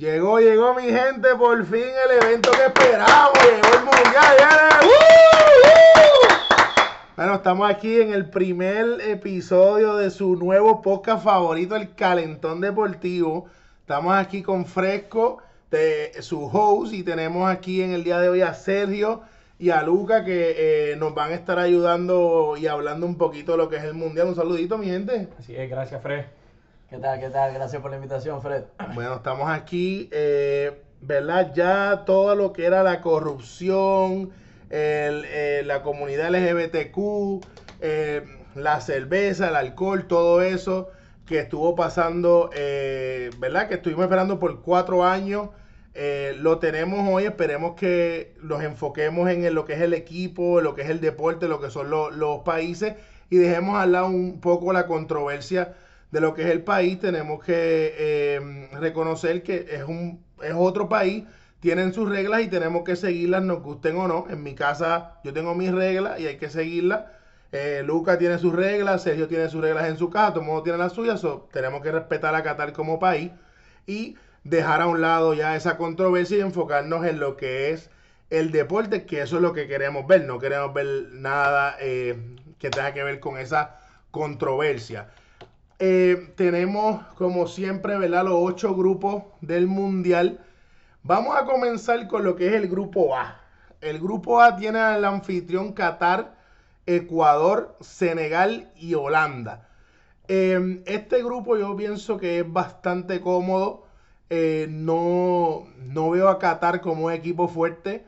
Llegó, llegó mi gente, por fin el evento que esperamos. Llegó el mundial. ¡Uh! ¡Uh! Bueno, estamos aquí en el primer episodio de su nuevo podcast favorito, el Calentón Deportivo. Estamos aquí con Fresco, de su host, y tenemos aquí en el día de hoy a Sergio y a Luca que eh, nos van a estar ayudando y hablando un poquito de lo que es el mundial. Un saludito, mi gente. Así es, gracias, Fred. ¿Qué tal? ¿Qué tal? Gracias por la invitación, Fred. Bueno, estamos aquí, eh, ¿verdad? Ya todo lo que era la corrupción, eh, la comunidad LGBTQ, eh, la cerveza, el alcohol, todo eso que estuvo pasando, ¿verdad? Que estuvimos esperando por cuatro años. lo tenemos hoy, esperemos que los enfoquemos en lo que es el equipo, lo que es el deporte, lo que son los países y dejemos al lado un poco la controversia de lo que es el país, tenemos que em, reconocer que es, un, es otro país, tienen sus reglas y tenemos que seguirlas, nos gusten o no. En mi casa yo tengo mis reglas y hay que seguirlas. Eh, Luca tiene sus reglas, Sergio tiene sus reglas en su casa, todo el mundo tiene las suyas, tenemos que respetar a Qatar como país y dejar a un lado ya esa controversia y enfocarnos en lo que es el deporte, que eso es lo que queremos ver, no queremos ver nada eh, que tenga que ver con esa controversia. Eh, tenemos, como siempre, ¿verdad? Los ocho grupos del Mundial. Vamos a comenzar con lo que es el grupo A. El grupo A tiene al anfitrión Qatar, Ecuador, Senegal y Holanda. Eh, este grupo yo pienso que es bastante cómodo. Eh, no, no, veo a Qatar como un equipo fuerte.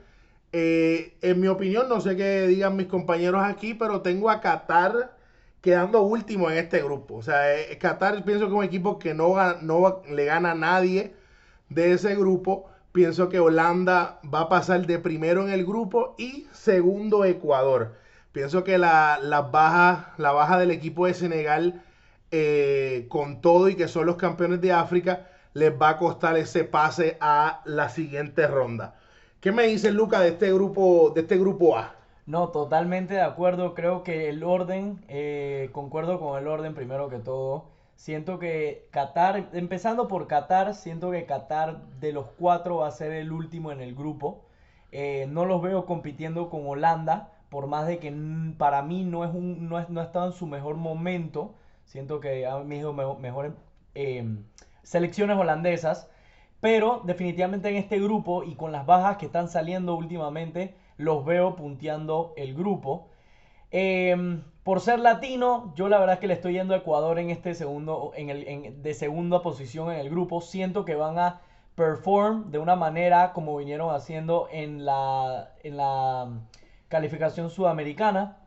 en mi opinión, no sé qué digan mis compañeros aquí, pero tengo a Qatar quedando último en este grupo. O sea, eh, Qatar pienso que es un equipo que no, le gana a nadie de ese grupo. Pienso que Holanda va a pasar de primero en el grupo y segundo Ecuador. Pienso que la, baja, la baja del equipo de Senegal eh, con todo y que son los campeones de África les va a costar ese pase a la siguiente ronda. ¿Qué me dice Luca de este grupo, de este grupo A? No, totalmente de acuerdo. Creo que el orden, eh, concuerdo con el orden primero que todo. Siento que Qatar, empezando por Qatar, siento que Qatar de los cuatro va a ser el último en el grupo. Eh, no los veo compitiendo con Holanda, por más de que para mí no, es un, no, es, no ha estado en su mejor momento. Siento que ha habido mejores em, selecciones holandesas. Pero definitivamente en este grupo y con las bajas que están saliendo últimamente, los veo punteando el grupo. Em, por ser latino, yo la verdad es que le estoy yendo a Ecuador en este segundo, en el, de segunda posición en el grupo. Siento que van a perform de una manera como vinieron haciendo en la, en la calificación sudamericana.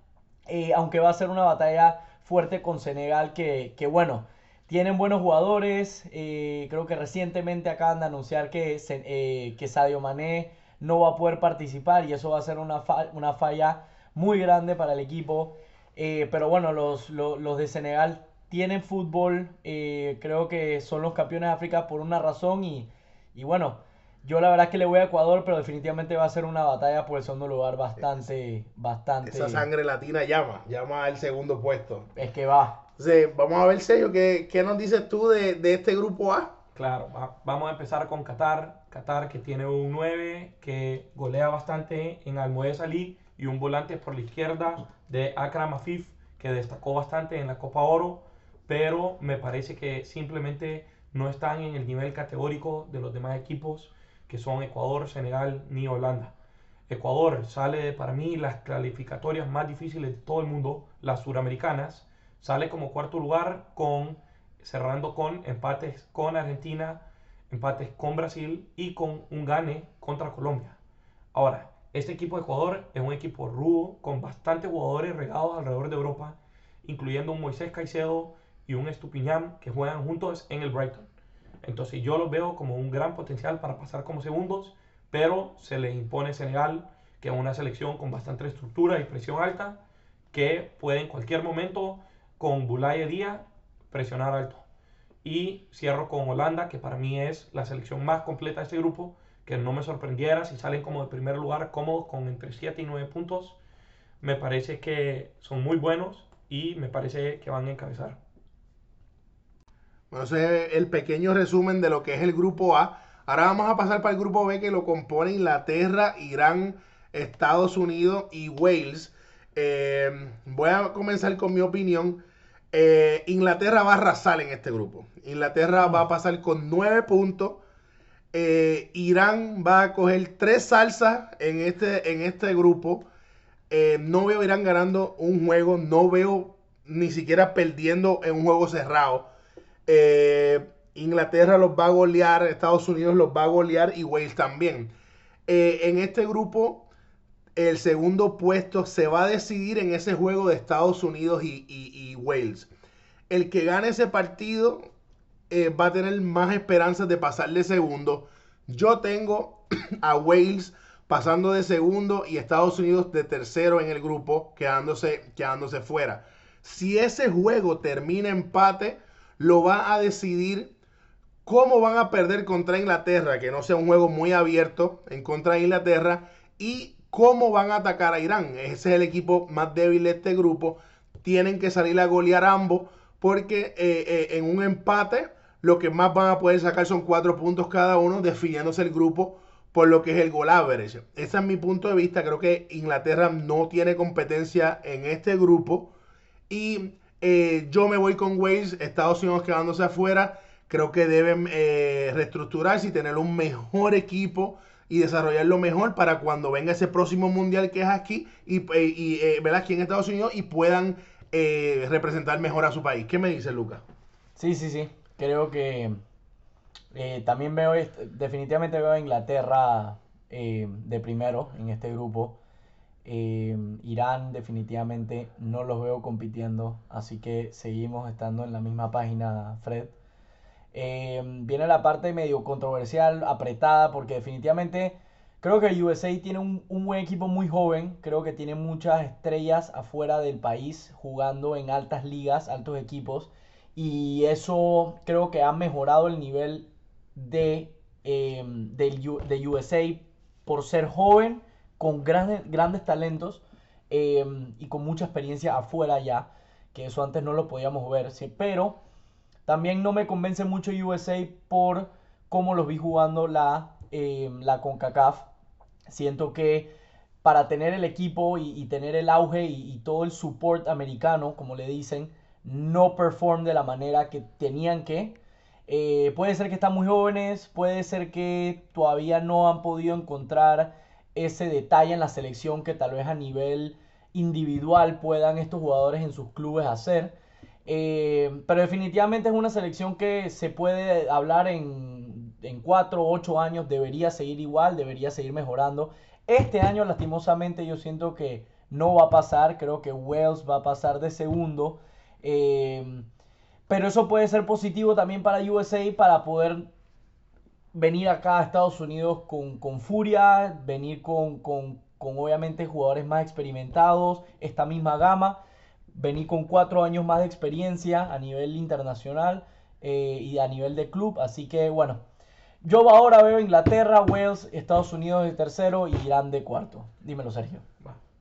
Eh, aunque va a ser una batalla fuerte con Senegal que, que bueno, tienen buenos jugadores. Eh, creo que recientemente acaban de anunciar que, eh, que Sadio Mané no va a poder participar y eso va a ser una, una falla muy grande para el equipo. Eh, pero bueno, los, de Senegal tienen fútbol, eh, creo que son los campeones de África por una razón y, bueno, yo la verdad es que le voy a Ecuador, pero definitivamente va a ser una batalla por el segundo lugar bastante, bastante... Esa sangre latina llama, llama al segundo puesto. Es que va. vamos a ver, Sergio, ¿qué, ¿qué, nos dices tú de, de este grupo A? Claro, vamos a empezar con Qatar. Qatar que tiene un 9 que golea bastante en Almoez Ali y un volante por la izquierda de Akram Afif que destacó bastante en la Copa Oro, pero me parece que simplemente no están en el nivel categórico de los demás equipos que son Ecuador, Senegal ni Holanda. Ecuador sale para mí las calificatorias más difíciles de todo el mundo, las suramericanas, sale como cuarto lugar con cerrando con empates con Argentina, empates con Brasil y con un gane contra Colombia. Ahora, este equipo de Ecuador es un equipo rudo, con bastantes jugadores regados alrededor de Europa, incluyendo un Moisés Caicedo y un Estupiñán que juegan juntos en el Brighton. Entonces yo los veo como un gran potencial para pasar como segundos, pero se les impone Senegal, que es una selección con bastante estructura y presión alta, que puede en cualquier momento con Bulaya Díaz presionar alto. Y cierro con Holanda, que para mí es la selección más completa de este grupo, que no me sorprendiera si salen como de primer lugar cómodos con entre 7 y 9 puntos. Me parece que son muy buenos y me parece que van a encabezar. Bueno, ese es el pequeño resumen de lo que es el grupo A. Ahora vamos a pasar para el grupo B que lo compone Inglaterra, Irán, Estados Unidos y Wales. Eh, voy a comenzar con mi opinión. Eh, Inglaterra va a arrasar en este grupo. Inglaterra va a pasar con nueve puntos. Eh, Irán va a coger tres salsas en este, en este grupo. no veo Irán ganando un juego. No veo ni siquiera perdiendo en un juego cerrado. Inglaterra los va a golear, Estados Unidos los va a golear y Wales también. en este grupo el segundo puesto se va a decidir en ese juego de Estados Unidos y, Wales. El que gane ese partido eh, va a tener más esperanzas de pasar de segundo. Yo tengo a Wales pasando de segundo y Estados Unidos de tercero en el grupo, quedándose, quedándose fuera. Si ese juego termina empate, lo va a decidir cómo van a perder contra Inglaterra, que no sea un juego muy abierto en contra de Inglaterra, y cómo van a atacar a Irán. Ese es el equipo más débil de este grupo. Tienen que salir a golear ambos porque eh, eh, en un empate lo que más van a poder sacar son cuatro puntos cada uno, definiéndose el grupo por lo que es el gol average. Ese es mi punto de vista. Creo que Inglaterra no tiene competencia en este grupo. Y eh, yo me voy con Wales, Estados Unidos quedándose afuera. Creo que deben reestructurarse y tener un mejor equipo y desarrollarlo mejor para cuando venga ese próximo mundial que es aquí y, eh, y eh, aquí en Estados Unidos y puedan eh, representar mejor a su país. ¿Qué me dice Lucas? Sí, sí, sí. Creo que también veo, definitivamente veo a Inglaterra de primero en este grupo. Irán definitivamente no los veo compitiendo, así que seguimos estando en la misma página, Fred. Em, viene la parte medio controversial, apretada, porque definitivamente creo que USA tiene un, buen equipo muy joven. Creo que tiene muchas estrellas afuera del país jugando en altas ligas, altos equipos. Y eso creo que ha mejorado el nivel de, em, de, USA por ser joven, con grandes, grandes talentos em, y con mucha experiencia afuera ya, que eso antes no lo podíamos ver. Pero también no me convence mucho USA por cómo los vi jugando la, eh, la CONCACAF. Siento que para tener el equipo y, tener el auge y, todo el support americano, como le dicen, no perform de la manera que tenían que. Eh, puede ser que están muy jóvenes, puede ser que todavía no han podido encontrar ese detalle en la selección que tal vez a nivel individual puedan estos jugadores en sus clubes hacer. Eh, pero definitivamente es una selección que se puede hablar en, en 4 o 8 años, debería seguir igual, debería seguir mejorando. Este año lastimosamente yo siento que no va a pasar, creo que Wales va a pasar de segundo. Eh, pero eso puede ser positivo también para USA para poder venir acá a Estados Unidos con, con furia, venir con, con, con obviamente jugadores más experimentados, esta misma gama vení con cuatro años más de experiencia a nivel internacional eh, y a nivel de club. Así que bueno, yo ahora veo Inglaterra, Wales, Estados Unidos de tercero y Irán de cuarto. Dímelo, Sergio.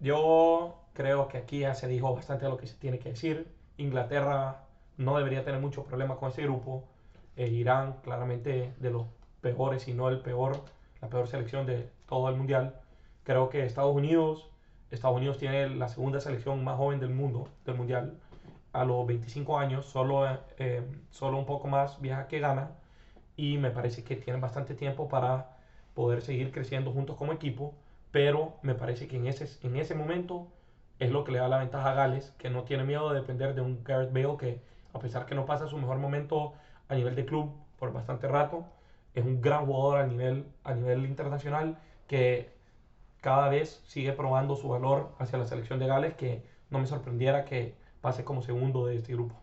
Yo creo que aquí ya se dijo bastante lo que se tiene que decir. Inglaterra no debería tener mucho problema con ese grupo. Eh, Irán, claramente de los peores, si no el peor, la peor selección de todo el mundial. Creo que Estados Unidos Estados Unidos tiene la segunda selección más joven del mundo, del mundial, a los 25 años, solo, eh, solo un poco más vieja que gana, y me parece que tienen bastante tiempo para poder seguir creciendo juntos como equipo, pero me parece que en ese, en ese momento es lo que le da la ventaja a Gales, que no tiene miedo de depender de un Gareth Bale que, a pesar que no pasa su mejor momento a nivel de club por bastante rato, es un gran jugador a nivel, a nivel internacional que cada vez sigue probando su valor hacia la selección de Gales, que no me sorprendiera que pase como segundo de este grupo.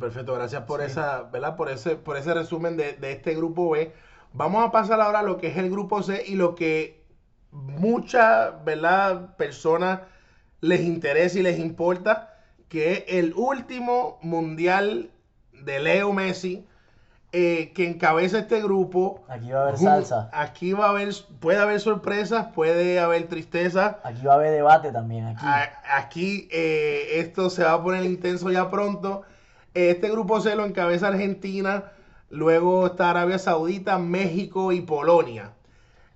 perfecto, gracias por esa, ¿verdad? Por ese, por ese resumen de, este grupo B. Vamos a pasar ahora a lo que es el grupo C y lo que muchas, ¿verdad? Personas les interesa y les importa, que es el último mundial de Leo Messi eh, que encabeza este grupo. Aquí va a haber salsa. Aquí va a haber, puede haber sorpresas, puede haber tristeza. Aquí va a haber debate también. Aquí, aquí eh, esto se va a poner intenso ya pronto. Este grupo se lo encabeza Argentina. Luego está Arabia Saudita, México y Polonia.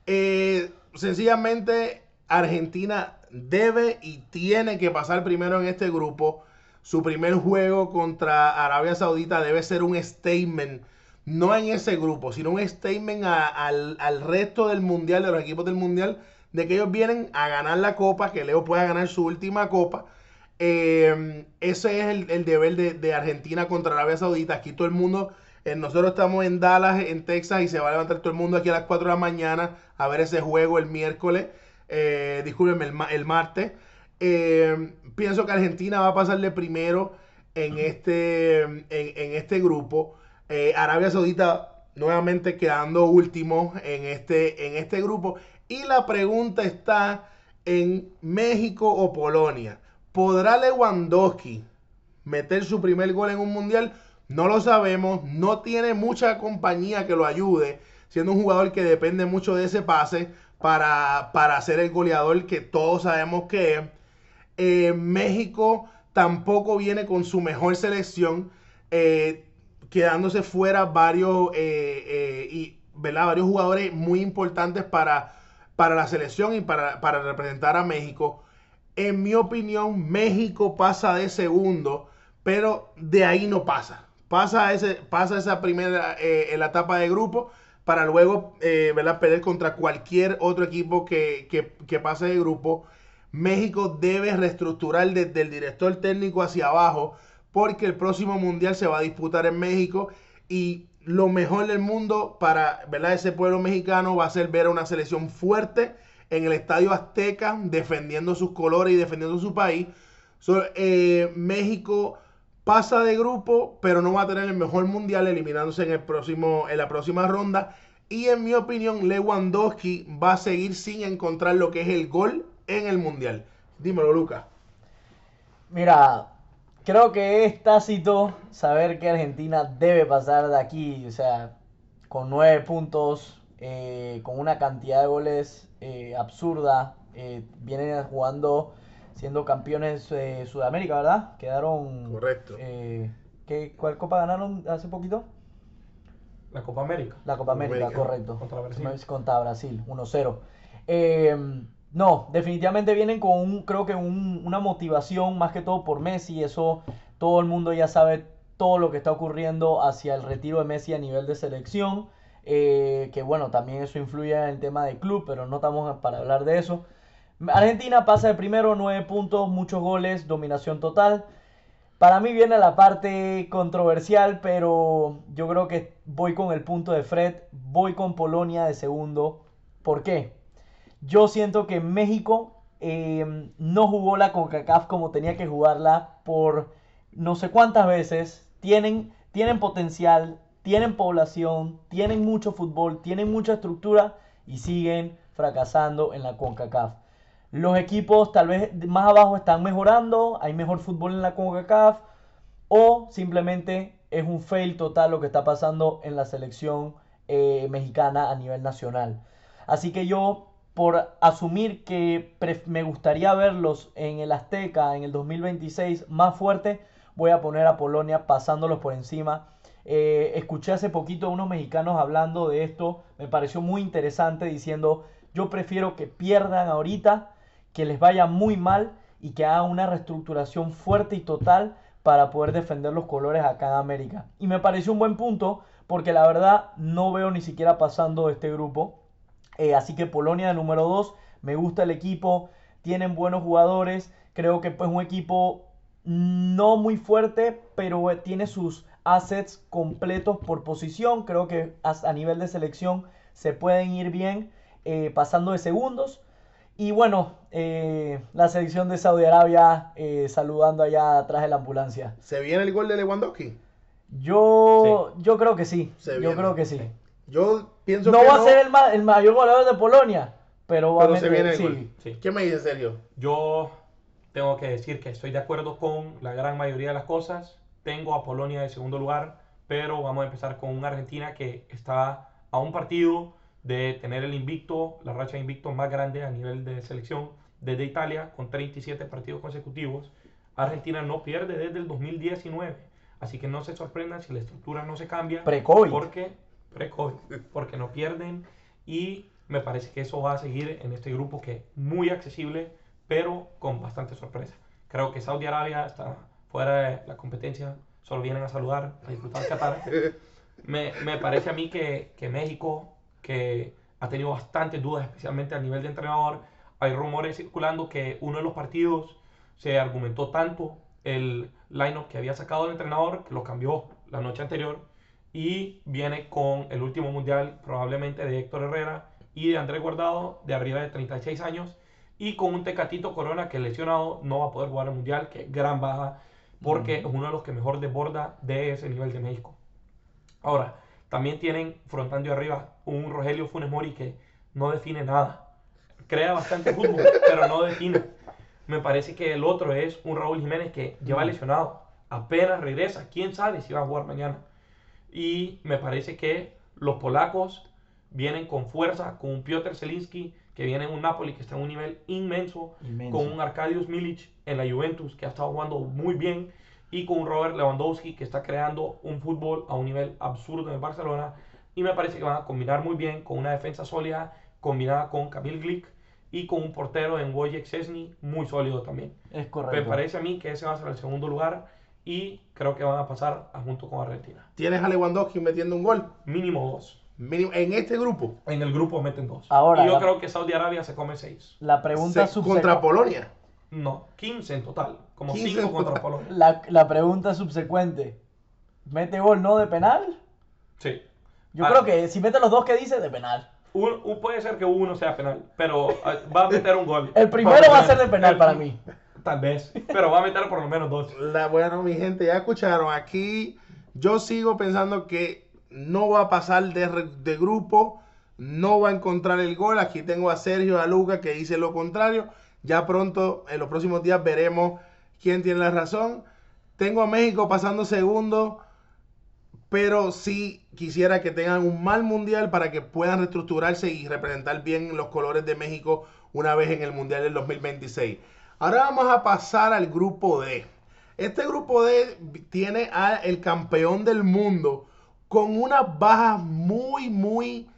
Eh, sencillamente, Argentina debe y tiene que pasar primero en este grupo. Su primer juego contra Arabia Saudita debe ser un statement, no en ese grupo, sino un statement al, resto del mundial, de los equipos del mundial, de que ellos vienen a ganar la copa, que Leo pueda ganar su última copa. Eh, ese es el, deber de, Argentina contra Arabia Saudita. Aquí todo el mundo, eh, nosotros estamos en Dallas, en Texas, y se va a levantar todo el mundo aquí a las 4 de la mañana a ver ese juego el miércoles eh, discúlpenme, el, martes. Eh, pienso que Argentina va a pasarle primero en este, en, este grupo. Eh, Arabia Saudita nuevamente quedando último en este, en este grupo. Y la pregunta está en México o Polonia. ¿Podrá Lewandowski meter su primer gol en un mundial? No lo sabemos. No tiene mucha compañía que lo ayude, siendo un jugador que depende mucho de ese pase para, para ser el goleador que todos sabemos que es. Eh, México tampoco viene con su mejor selección, eh, quedándose fuera varios, eh, y, varios jugadores muy importantes para, para la selección y para, representar a México. En mi opinión, México pasa de segundo, pero de ahí no pasa. Pasa, ese, pasa esa primera, en la etapa de grupo para luego eh, perder contra cualquier otro equipo que, pase de grupo. México debe reestructurar desde el director técnico hacia abajo porque el próximo mundial se va a disputar en México y lo mejor del mundo para ¿verdad? ese pueblo mexicano va a ser ver a una selección fuerte en el Estadio Azteca defendiendo sus colores y defendiendo su país. Eh, México pasa de grupo, pero no va a tener el mejor mundial eliminándose en, el próximo, en la próxima ronda. Y en mi opinión, Lewandowski va a seguir sin encontrar lo que es el gol en el mundial. Dímelo, Lucas. Mira, creo que es tácito saber que Argentina debe pasar de aquí, o sea, con nueve puntos, eh, con una cantidad de goles eh, absurda. Eh, vienen jugando siendo campeones de Sudamérica, ¿verdad? Quedaron... Correcto. Eh, ¿qué, ¿Cuál copa ganaron hace poquito? La Copa América. La Copa América, correcto. Contra Brasil. Contra Brasil, 1-0. No, definitivamente vienen con un, creo que una motivación más que todo por Messi. Eso todo el mundo ya sabe todo lo que está ocurriendo hacia el retiro de Messi a nivel de selección. Eh, que bueno, también eso influye en el tema del club, pero no estamos para hablar de eso. Argentina pasa de primero, 9 puntos, muchos goles, dominación total. Para mí viene la parte controversial, pero yo creo que voy con el punto de Fred, voy con Polonia de segundo. ¿Por qué? Yo siento que México eh, no jugó la CONCACAF como tenía que jugarla por no sé cuántas veces. Tienen, tienen potencial, tienen población, tienen mucho fútbol, tienen mucha estructura y siguen fracasando en la CONCACAF. Los equipos tal vez más abajo están mejorando, hay mejor fútbol en la CONCACAF o simplemente es un fail total lo que está pasando en la selección eh, mexicana a nivel nacional. Así que yo, por asumir que me gustaría verlos en el Azteca en el 2026 más fuerte, voy a poner a Polonia pasándolos por encima. Eh, escuché hace poquito a unos mexicanos hablando de esto, me pareció muy interesante diciendo, yo prefiero que pierdan ahorita que les vaya muy mal y que haga una reestructuración fuerte y total para poder defender los colores acá en América. Y me pareció un buen punto porque la verdad no veo ni siquiera pasando este grupo. Eh, así que Polonia de número 2, me gusta el equipo, tienen buenos jugadores, creo que es pues, un equipo no muy fuerte, pero tiene sus assets completos por posición, creo que a, nivel de selección se pueden ir bien eh, pasando de segundos. Y bueno, eh, la selección de Saudi Arabia eh, saludando allá atrás de la ambulancia. ¿Se viene el gol de Lewandowski? Yo, yo creo que sí. yo creo que sí. Yo pienso no que va a ser el, mayor goleador de Polonia, pero va a se viene el gol. ¿Qué me dice Sergio? Yo tengo que decir que estoy de acuerdo con la gran mayoría de las cosas. Tengo a Polonia de segundo lugar, pero vamos a empezar con una Argentina que está a un partido de tener el invicto, la racha de invicto más grande a nivel de selección desde Italia, con 37 partidos consecutivos. Argentina no pierde desde el 2019. Así que no se sorprendan si la estructura no se cambia. Pre-COVID. Porque, pre-COVID, porque no pierden. Y me parece que eso va a seguir en este grupo que es muy accesible, pero con bastante sorpresa. Creo que Saudi Arabia está fuera de la competencia, solo vienen a saludar, a disfrutar Qatar. Me, me parece a mí que, que México, que ha tenido bastantes dudas, especialmente a nivel de entrenador, hay rumores circulando que uno de los partidos se argumentó tanto el lineup que había sacado el entrenador, que lo cambió la noche anterior, y viene con el último mundial probablemente de Héctor Herrera y de Andrés Guardado, de arriba de 36 años, y con un Tecatito Corona que lesionado no va a poder jugar el mundial, que es gran baja, porque es uno de los que mejor desborda de ese nivel de México. Ahora, también tienen frontando arriba un Rogelio Funes Mori que no define nada. Crea bastante fútbol, pero no define. Me parece que el otro es un Raúl Jiménez que lleva lesionado. Apenas regresa. ¿Quién sabe si va a jugar mañana? Y me parece que los polacos vienen con fuerza, con un Piotr Zelinski que viene en un Napoli que está en un nivel inmenso, Inmenso. con un Arkadiusz Milic en la Juventus que ha estado jugando muy bien y con un Robert Lewandowski que está creando un fútbol a un nivel absurdo en el Barcelona y me parece que van a combinar muy bien con una defensa sólida combinada con Kamil Glik y con un portero en Wojciech Szczesny muy sólido también. Es Me parece a mí que ese va a ser el segundo lugar y creo que van a pasar a junto con Argentina. Tienes a Lewandowski metiendo un gol. Mínimo dos. Mínimo- En este grupo. En el grupo meten dos. Ahora, y yo la- creo que Saudi Arabia se come seis. La pregunta se- subsecuente. contra Polonia. No, 15 en total. Como 15 5 en contra total. Polonia. La, la pregunta subsecuente. ¿Mete gol no de penal? Sí. Yo creo que si mete los dos que dice, de penal. un- un- puede ser que uno sea penal, pero ah, va a meter un gol. El primero va a ser de penal El- para mí. Tal vez, pero va a meter por lo menos dos. La, bueno, mi gente, ya escucharon. Aquí yo sigo pensando que no va a pasar de, de grupo, no va a encontrar el gol. Aquí tengo a Sergio, a Luca que dice lo contrario. Ya pronto, en los próximos días, veremos quién tiene la razón. Tengo a México pasando segundo, pero sí quisiera que tengan un mal mundial para que puedan reestructurarse y representar bien los colores de México una vez en el mundial del 2026. Ahora vamos a pasar al grupo D. Este grupo D tiene al campeón del mundo con unas bajas muy, muy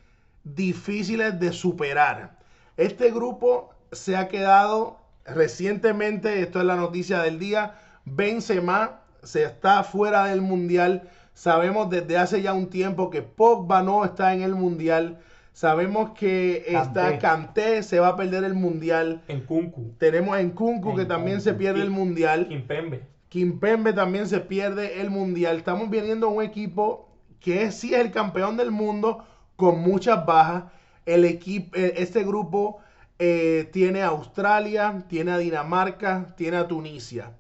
difíciles de superar. Este grupo se ha quedado recientemente, esto es la noticia del día, Benzema se está fuera del mundial. Sabemos desde hace ya un tiempo que Pogba no está en el mundial. Sabemos que está Kanté. Kanté, se va a perder el mundial. En Kunku, Tenemos en Kunku que también Kunku. se pierde el mundial. Kimpembe. Kimpembe también se pierde el mundial. Estamos viendo un equipo que es, sí es el campeón del mundo con muchas bajas. El equipo, eh, este grupo eh, tiene a Australia, tiene a Dinamarca, tiene a Tunisia.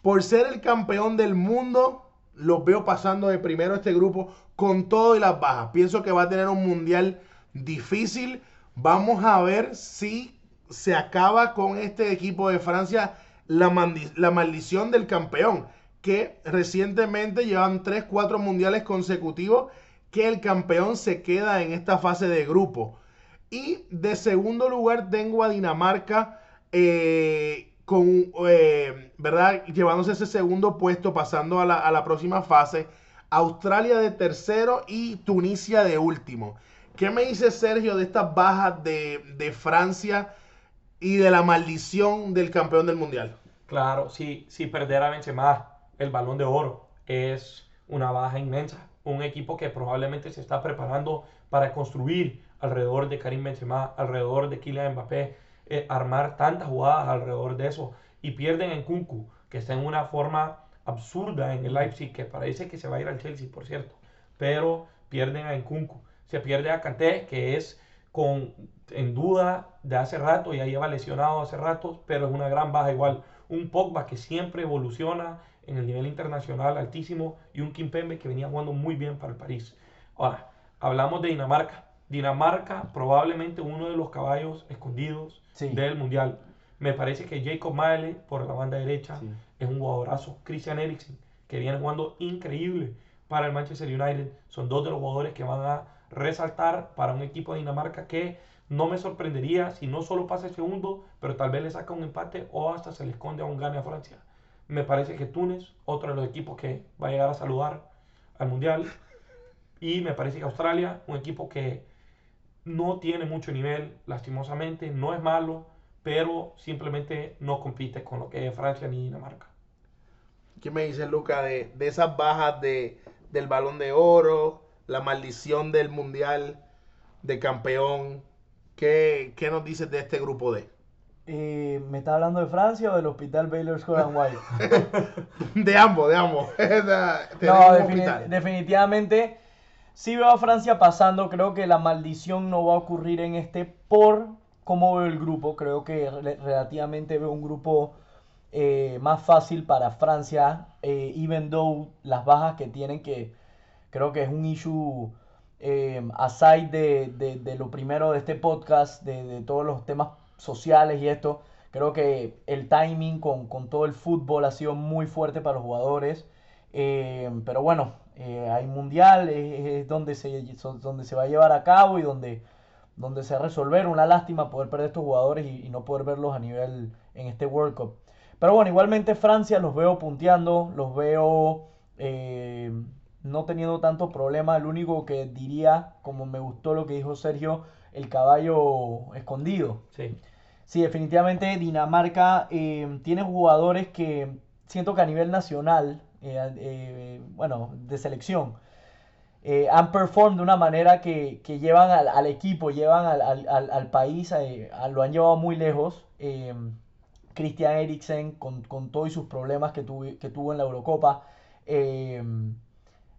Por ser el campeón del mundo, los veo pasando de primero este grupo con todo y las bajas. Pienso que va a tener un mundial difícil. Vamos a ver si se acaba con este equipo de Francia la, maldición del campeón, que recientemente llevan 3, 4 mundiales consecutivos que el campeón se queda en esta fase de grupo. Y de segundo lugar tengo a Dinamarca eh, con, eh, ¿verdad? Llevándose ese segundo puesto, pasando a la próxima fase. Australia de tercero y Tunisia de último. ¿Qué me dice Sergio de estas bajas de, de Francia y de la maldición del campeón del mundial? Claro, si, si perder a Benzema el balón de oro es una baja inmensa. Un equipo que probablemente se está preparando para construir alrededor de Karim Benzema, alrededor de Kylian Mbappé, eh, armar tantas jugadas alrededor de eso. Y pierden en Kunku, que está en una forma absurda en el Leipzig, que parece que se va a ir al Chelsea, por cierto. Pero pierden a Nkunku. Se pierde a Kanté, que es con, en duda de hace rato, ya lleva lesionado hace rato, pero es una gran baja igual. Un Pogba que siempre evoluciona en el nivel internacional altísimo y un Kimpembe que venía jugando muy bien para el París. Ahora, hablamos de Dinamarca. Dinamarca probablemente uno de los caballos escondidos Sí. del Mundial. Me parece que Jacob Maele por la banda derecha Sí. es un jugadorazo. Christian Eriksen, que viene jugando increíble para el Manchester United. Son dos de los jugadores que van a resaltar para un equipo de Dinamarca que no me sorprendería si no solo pasa el segundo, pero tal vez le saca un empate o hasta se le esconde a un gane a Francia. Me parece que Túnez, otro de los equipos que va a llegar a saludar al Mundial. Y me parece que Australia, un equipo que no tiene mucho nivel, lastimosamente, no es malo, pero simplemente no compite con lo que es Francia ni Dinamarca. ¿Qué me dice Luca de, de esas bajas de, del balón de oro, la maldición del mundial de campeón? ¿Qué, qué nos dices de este grupo D? Eh, ¿Me está hablando de Francia o del Hospital Baylor Scott and White? de ambos, de ambos. no, defini definitivamente sí veo a Francia pasando. Creo que la maldición no va a ocurrir en este por cómo veo el grupo. Creo que relativamente veo un grupo eh, más fácil para Francia, eh, even though las bajas que tienen, que creo que es un issue eh, aside de, de, lo primero de este podcast, de, de, todos los temas sociales y esto, creo que el timing con, con todo el fútbol ha sido muy fuerte para los jugadores. pero bueno, hay mundial, es, donde, se, donde se va a llevar a cabo y donde, donde se va a resolver. Una lástima poder perder estos jugadores y, no poder verlos a nivel en este World Cup. Pero bueno, igualmente Francia los veo punteando, los veo eh, no teniendo tantos problemas. El único que diría, como me gustó lo que dijo Sergio, el caballo escondido. Sí. Sí, definitivamente Dinamarca eh, tiene jugadores que siento que a nivel nacional, eh, bueno, de selección, han performed de una manera que, llevan al, equipo, llevan al, al país, lo han llevado muy lejos. Christian Eriksen con, con todos sus problemas que, que tuvo en la Eurocopa.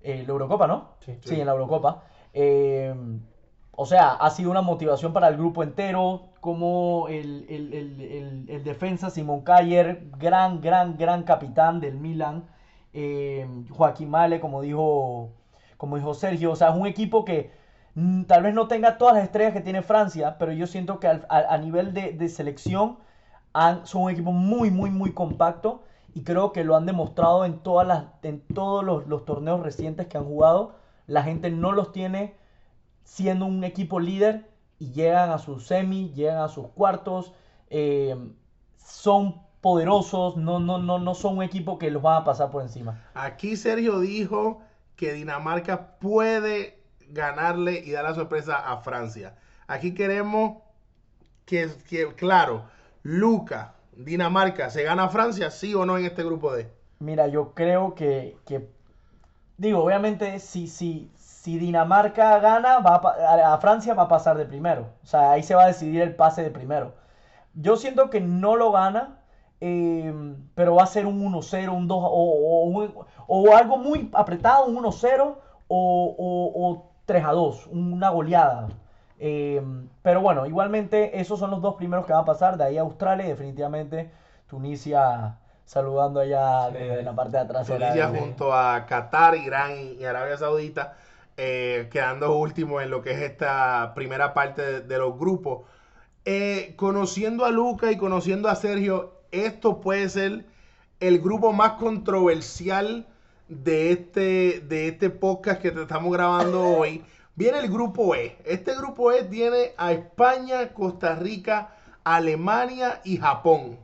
Eh, la Eurocopa, ¿no? Sí, sí. en la Eurocopa. Em, o sea, ha sido una motivación para el grupo entero, como el, el, el, el defensa Simon Kayer, gran, gran, gran capitán del Milan. Em, Joaquín Male, como dijo, como dijo Sergio, o sea, es un equipo que mm, tal vez no tenga todas las estrellas que tiene Francia, pero yo siento que a, nivel de, de selección son un equipo muy, muy, muy compacto y creo que lo han demostrado en, todas las, en todos los, torneos recientes que han jugado. La gente no los tiene siendo un equipo líder y llegan a sus semi, llegan a sus cuartos, eh, son poderosos, no, no, no, no son un equipo que los van a pasar por encima. Aquí Sergio dijo que Dinamarca puede ganarle y dar la sorpresa a Francia. Aquí queremos que, que claro, Luca, Dinamarca, ¿se gana Francia, sí o no en este grupo D? Mira, yo creo que, digo, obviamente, si, si, si Dinamarca gana, va a, Francia va a pasar de primero. O sea, ahí se va a decidir el pase de primero. Yo siento que no lo gana, em, pero va a ser un 1-0, un 2 o, o, algo muy apretado, un 1-0 o, 3-2, una goleada. Eh, pero bueno, igualmente esos son los dos primeros que van a pasar. De ahí a Australia y definitivamente Tunisia saludando allá de la parte de atrás. Tunisia junto a Qatar, Irán y Arabia Saudita, eh, quedando último en lo que es esta primera parte de, los grupos. Eh, conociendo a Luca y conociendo a Sergio, esto puede ser el grupo más controversial de este, de este podcast que te estamos grabando hoy. Viene el grupo E. Este grupo E tiene a España, Costa Rica, Alemania y Japón.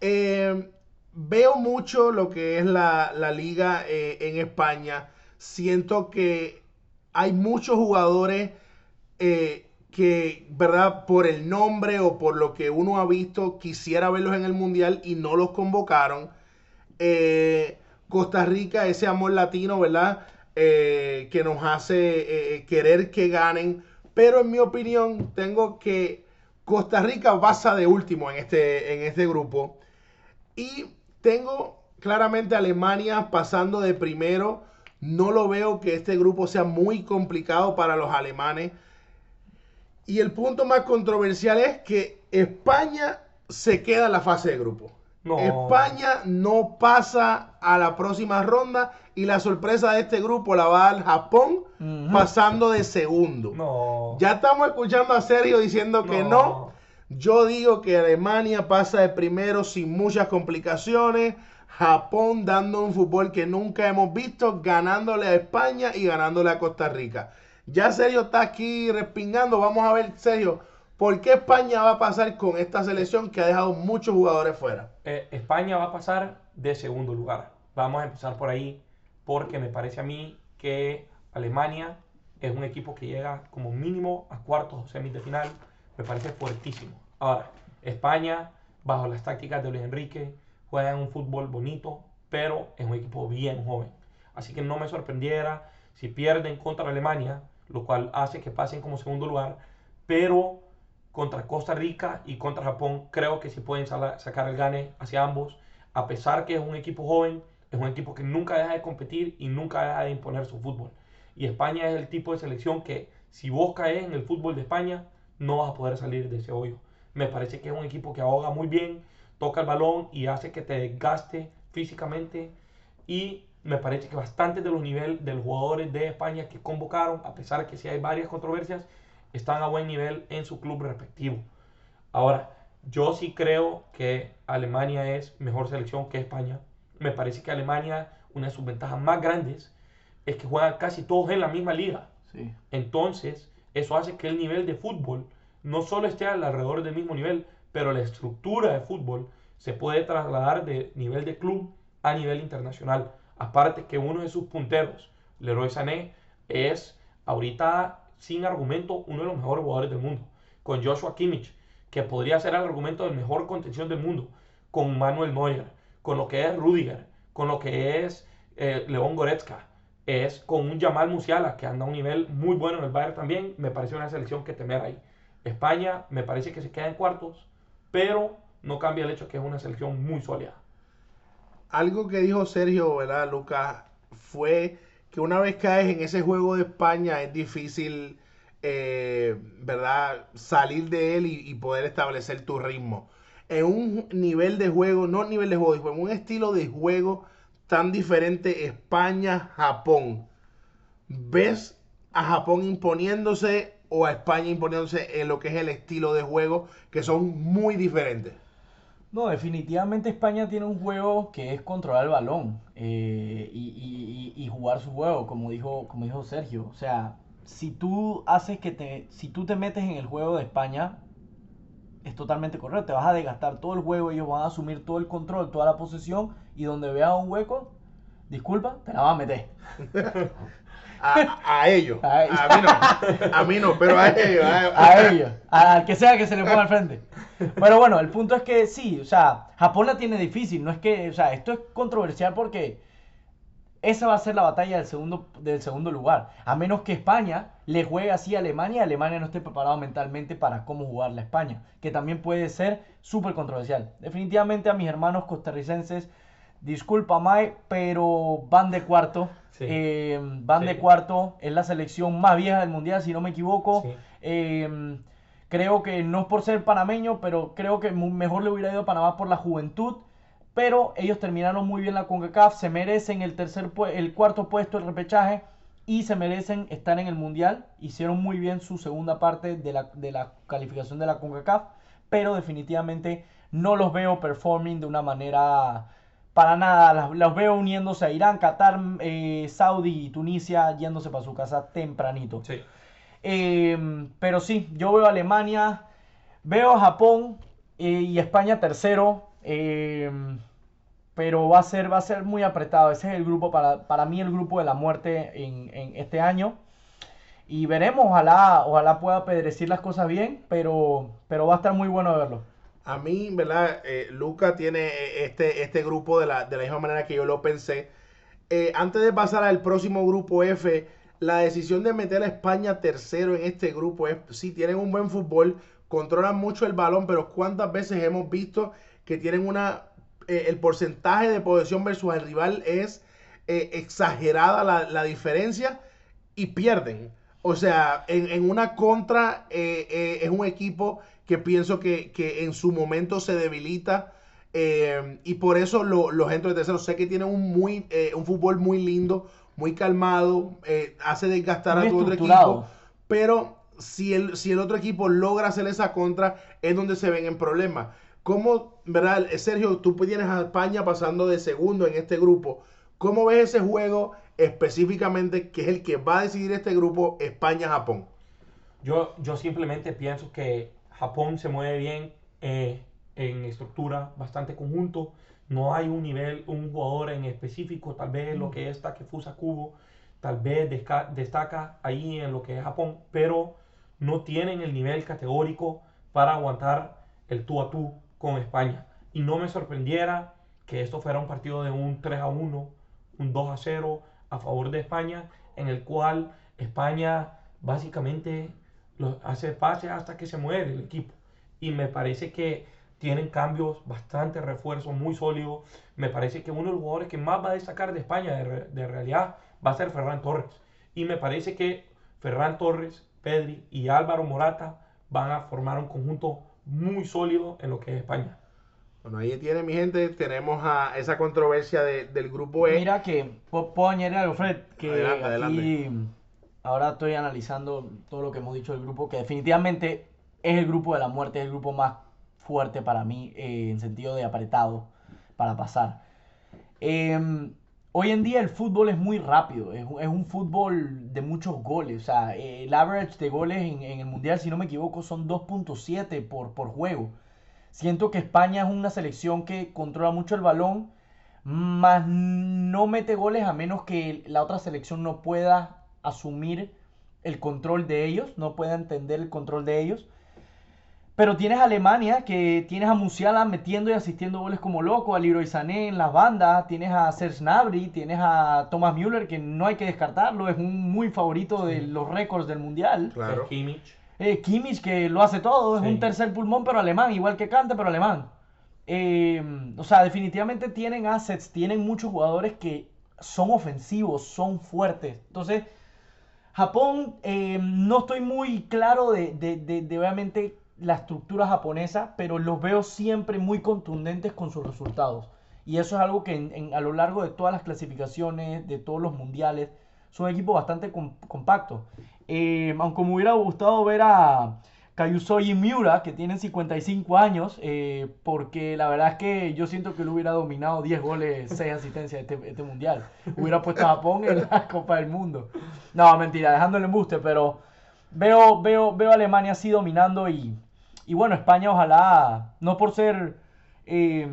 Eh, veo mucho lo que es la, liga eh, en España. Siento que hay muchos jugadores eh, que, ¿verdad? Por el nombre o por lo que uno ha visto, quisiera verlos en el Mundial y no los convocaron. Costa Rica, ese amor latino, ¿verdad? Eh, que nos hace eh, eh, querer que ganen. Pero en mi opinión, tengo que Costa Rica pasa de último en este, en este grupo. Y tengo claramente Alemania pasando de primero. No lo veo que este grupo sea muy complicado para los alemanes. Y el punto más controversial es que España se queda en la fase de grupo. España no pasa a la próxima ronda y la sorpresa de este grupo la va al Japón pasando de segundo. Ya estamos escuchando a Sergio diciendo que no. Yo digo que Alemania pasa de primero sin muchas complicaciones. Japón dando un fútbol que nunca hemos visto, ganándole a España y ganándole a Costa Rica. Ya Sergio está aquí respingando. Vamos a ver, Sergio ¿Por qué España va a pasar con esta selección que ha dejado muchos jugadores fuera? Eh, España va a pasar de segundo lugar. Vamos a empezar por ahí porque me parece a mí que Alemania es un equipo que llega como mínimo a cuartos o semis de final. Me parece fuertísimo. Ahora, España, bajo las tácticas de Luis Enrique, juega un fútbol bonito, pero es un equipo bien joven. Así que no me sorprendiera si pierden contra Alemania, lo cual hace que pasen como segundo lugar, pero contra Costa Rica y contra Japón creo que sí pueden sacar el gane hacia ambos, a pesar que es un equipo joven, es un equipo que nunca deja de competir y nunca deja de imponer su fútbol. Y España es el tipo de selección que si vos caes en el fútbol de España, no vas a poder salir de ese hoyo. Me parece que es un equipo que ahoga muy bien, toca el balón y hace que te desgaste físicamente. Y me parece que bastante de los niveles de los jugadores de España que convocaron, a pesar de que sí hay varias controversias, están a buen nivel en su club respectivo. Ahora, yo sí creo que Alemania es mejor selección que España. Me parece que Alemania, una de sus ventajas más grandes, es que juegan casi todos en la misma liga. Sí. Entonces, eso hace que el nivel de fútbol no solo esté alrededor del mismo nivel, pero la estructura de fútbol se puede trasladar de nivel de club a nivel internacional. Aparte que uno de sus punteros, Leroy Sané, es ahorita sin argumento uno de los mejores jugadores del mundo. Con Joshua Kimmich, que podría ser el argumento de mejor contención del mundo. Con Manuel Neuer, con lo que es Rudiger, con lo que es eh, León Goretzka es con un Jamal Musiala, que anda a un nivel muy bueno en el Bayern también. Me parece una selección que temer ahí. España me parece que se queda en cuartos, pero no cambia el hecho que es una selección muy sólida. Algo que dijo Sergio, ¿verdad, Lucas? Fue que una vez caes en ese juego de España es difícil, eh, ¿verdad? Salir de él y, poder establecer tu ritmo. En un nivel de juego, no nivel de juego, en un estilo de juego tan diferente España-Japón. ¿Ves a Japón imponiéndose o a España imponiéndose en lo que es el estilo de juego que son muy diferentes? No, definitivamente España tiene un juego que es controlar el balón eh, y, jugar su juego, como dijo, como dijo Sergio. O sea, si tú haces que te, si tú te metes en el juego de España, es totalmente correcto. Te vas a desgastar todo el juego, ellos van a asumir todo el control, toda la posesión y donde veas un hueco, disculpa, te la vas a meter. A, ellos. A, mí no. A mí no, pero a ellos. A, ellos. Al que sea que se le ponga al frente. Pero bueno, el punto es que sí, o sea, Japón la tiene difícil. No es que, o sea, esto es controversial porque esa va a ser la batalla del segundo, del segundo lugar. A menos que España le juegue así a Alemania y Alemania no esté preparado mentalmente para cómo jugar la España. Que también puede ser súper controversial. Definitivamente a mis hermanos costarricenses, disculpa Mai, pero van de cuarto. Eh, van de cuarto. Es la selección más vieja del mundial, si no me equivoco. Eh, creo que no es por ser panameño, pero creo que mejor le hubiera ido a Panamá por la juventud pero ellos terminaron muy bien la CONCACAF, se merecen el, tercer, el cuarto puesto, el repechaje, y se merecen estar en el Mundial. Hicieron muy bien su segunda parte de la, de la calificación de la CONCACAF, pero definitivamente no los veo performing de una manera para nada. Los veo uniéndose a Irán, Qatar, eh, Saudi y Tunisia yéndose para su casa tempranito. Sí. Em, pero sí, yo veo a Alemania, veo a Japón eh, y España tercero. Em, pero va a ser, va a ser muy apretado. Ese es el grupo, para, para mí, el grupo de la muerte en, este año. Y veremos, ojalá, ojalá pueda predecir las cosas bien, pero, pero va a estar muy bueno verlo. A mí, ¿verdad? Eh, Luca tiene eh, este, este grupo de la, de la misma manera que yo lo pensé. Eh, antes de pasar al próximo grupo F, la decisión de meter a España tercero en este grupo es, sí, tienen un buen fútbol, controlan mucho el balón, pero ¿cuántas veces hemos visto que tienen una el porcentaje de posesión versus el rival es exagerada la, diferencia y pierden. O sea, en, una contra eh, es un equipo que pienso que, en su momento se debilita y por eso los entros de tercero sé que tienen un, muy, un fútbol muy lindo, muy calmado, hace desgastar a tu otro equipo, pero si el, si el otro equipo logra hacer esa contra es donde se ven en problemas. ¿Cómo, verdad, Sergio, tú tienes a España pasando de segundo en este grupo? ¿Cómo ves ese juego específicamente que es el que va a decidir este grupo España-Japón? Yo, yo simplemente pienso que Japón se mueve bien eh, en estructura, bastante conjunto. No hay un nivel, un jugador en específico, tal vez lo que es Takefusa Kubo, tal vez destaca ahí en lo que es Japón, pero no tienen el nivel categórico para aguantar el tú a tú con España. Y no me sorprendiera que esto fuera un partido de un 3 a 1, un 2 a 0 a favor de España, en el cual España básicamente lo hace pase hasta que se muere el equipo. Y me parece que tienen cambios, bastante refuerzo, muy sólido. Me parece que uno de los jugadores que más va a destacar de España de, realidad va a ser Ferran Torres. Y me parece que Ferran Torres, Pedri y Álvaro Morata van a formar un conjunto muy sólido en lo que es España. Bueno, ahí tiene mi gente, tenemos a esa controversia del grupo E. Mira que, puedo añadir algo, Fred, que aquí ahora estoy analizando todo lo que hemos dicho del grupo, que definitivamente es el grupo de la muerte, es el grupo más fuerte para mí eh, en sentido de apretado para pasar. Em, hoy en día el fútbol es muy rápido, es, un fútbol de muchos goles. O sea, el average de goles en, el Mundial, si no me equivoco, son 2.7 por, por juego. Siento que España es una selección que controla mucho el balón, más no mete goles a menos que la otra selección no pueda asumir el control de ellos, no pueda entender el control de ellos. Pero tienes a Alemania, que tienes a Musiala metiendo y asistiendo goles como loco, a Leroy Sané en las bandas, tienes a Serge Gnabry, tienes a Thomas Müller, que no hay que descartarlo, es un muy favorito de los récords del Mundial. Claro. Kimmich. Eh, Kimmich, que lo hace todo, es un tercer pulmón, pero alemán, igual que Kante, pero alemán. Eh, o sea, definitivamente tienen assets, tienen muchos jugadores que son ofensivos, son fuertes. Entonces, Japón, eh, no estoy muy claro de, de, de, obviamente la estructura japonesa, pero los veo siempre muy contundentes con sus resultados. Y eso es algo que a lo largo de todas las clasificaciones, de todos los mundiales, son equipos bastante compactos. Eh, aunque me hubiera gustado ver a y Miura, que tienen 55 años, eh, porque la verdad es que yo siento que él hubiera dominado 10 goles, 6 asistencias este, este mundial. Hubiera puesto a Japón en la Copa del Mundo. No, mentira, dejándole embuste, pero veo, veo, veo a Alemania así dominando y, y bueno, España ojalá, no por ser eh,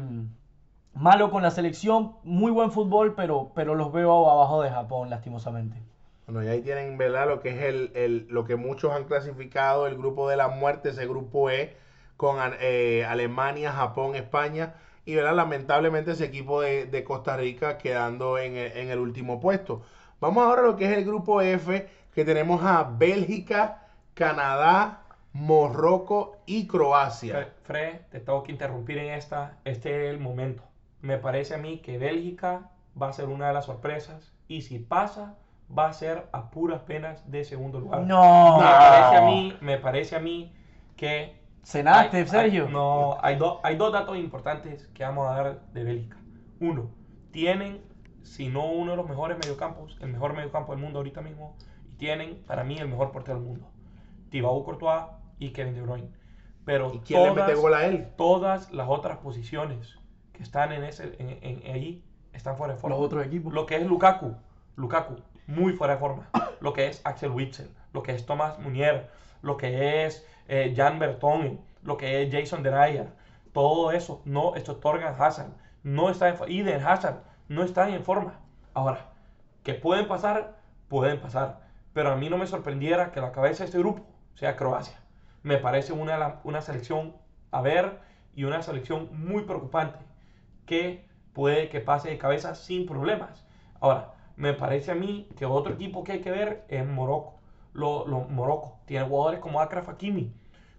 malo con la selección, muy buen fútbol, pero, pero los veo abajo de Japón, lastimosamente. Bueno, y ahí tienen, ¿verdad? Lo que es el, el, lo que muchos han clasificado, el grupo de la muerte, ese grupo E, con eh, Alemania, Japón, España. Y, ¿verdad? Lamentablemente ese equipo de, Costa Rica quedando en en el, último puesto. Vamos ahora a lo que es el grupo F, que tenemos a Bélgica, Canadá, Morroco y Croacia. Fred, te tengo que interrumpir en esta. Este es el momento. Me parece a mí que Bélgica va a ser una de las sorpresas. Y si pasa, va a ser a puras penas de segundo lugar. No. Me parece a mí, me parece a mí que... Cenaste, Sergio. no, hay, hay dos datos importantes que vamos a dar de Bélgica. Uno, tienen, si no uno de los mejores mediocampos, el mejor mediocampo del mundo ahorita mismo, y tienen, para mí, el mejor portero del mundo. Thibaut Courtois y Kevin De Bruyne. Pero ¿Y quién todas, le mete gol a él? Todas las otras posiciones que están en ese, en, en, ahí están fuera de forma. Los otros equipos. Lo que es Lukaku. Lukaku muy fuera de forma. Lo que es Axel Witzel, lo que es Thomas Munier, lo que es eh, Jan Bertone, lo que es Jason Dreyer, todo eso, no, esto es Torgan Hazard, no está en Eden Hazard, no están en forma. Ahora, que pueden pasar, pueden pasar. Pero a mí no me sorprendiera que la cabeza de este grupo sea Croacia. Me parece una, una selección a ver y una selección muy preocupante que puede que pase de cabeza sin problemas. Ahora, me parece a mí que otro equipo que hay que ver es Morocco. Lo, Morocco tiene jugadores como Akraf Hakimi,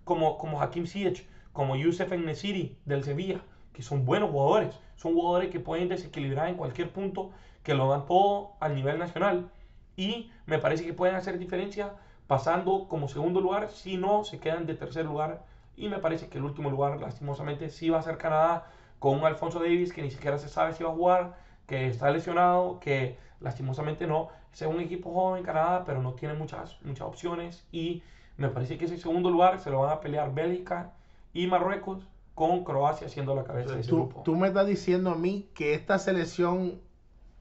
como, como Hakim Ziyech, como Youssef Nesiri del Sevilla, que son buenos jugadores. Son jugadores que pueden desequilibrar en cualquier punto, que lo dan todo al nivel nacional. Y me parece que pueden hacer diferencia pasando como segundo lugar, si no se quedan de tercer lugar. Y me parece que el último lugar, lastimosamente, sí va a ser Canadá, con Alfonso Davis que ni siquiera se sabe si va a jugar, que está lesionado, que lastimosamente no. Es un equipo joven en Canadá, pero no tiene muchas, muchas opciones. Y me parece que ese segundo lugar se lo van a pelear Bélgica y Marruecos con Croacia siendo la cabeza de ese tú, grupo. Tú me estás diciendo a mí que esta selección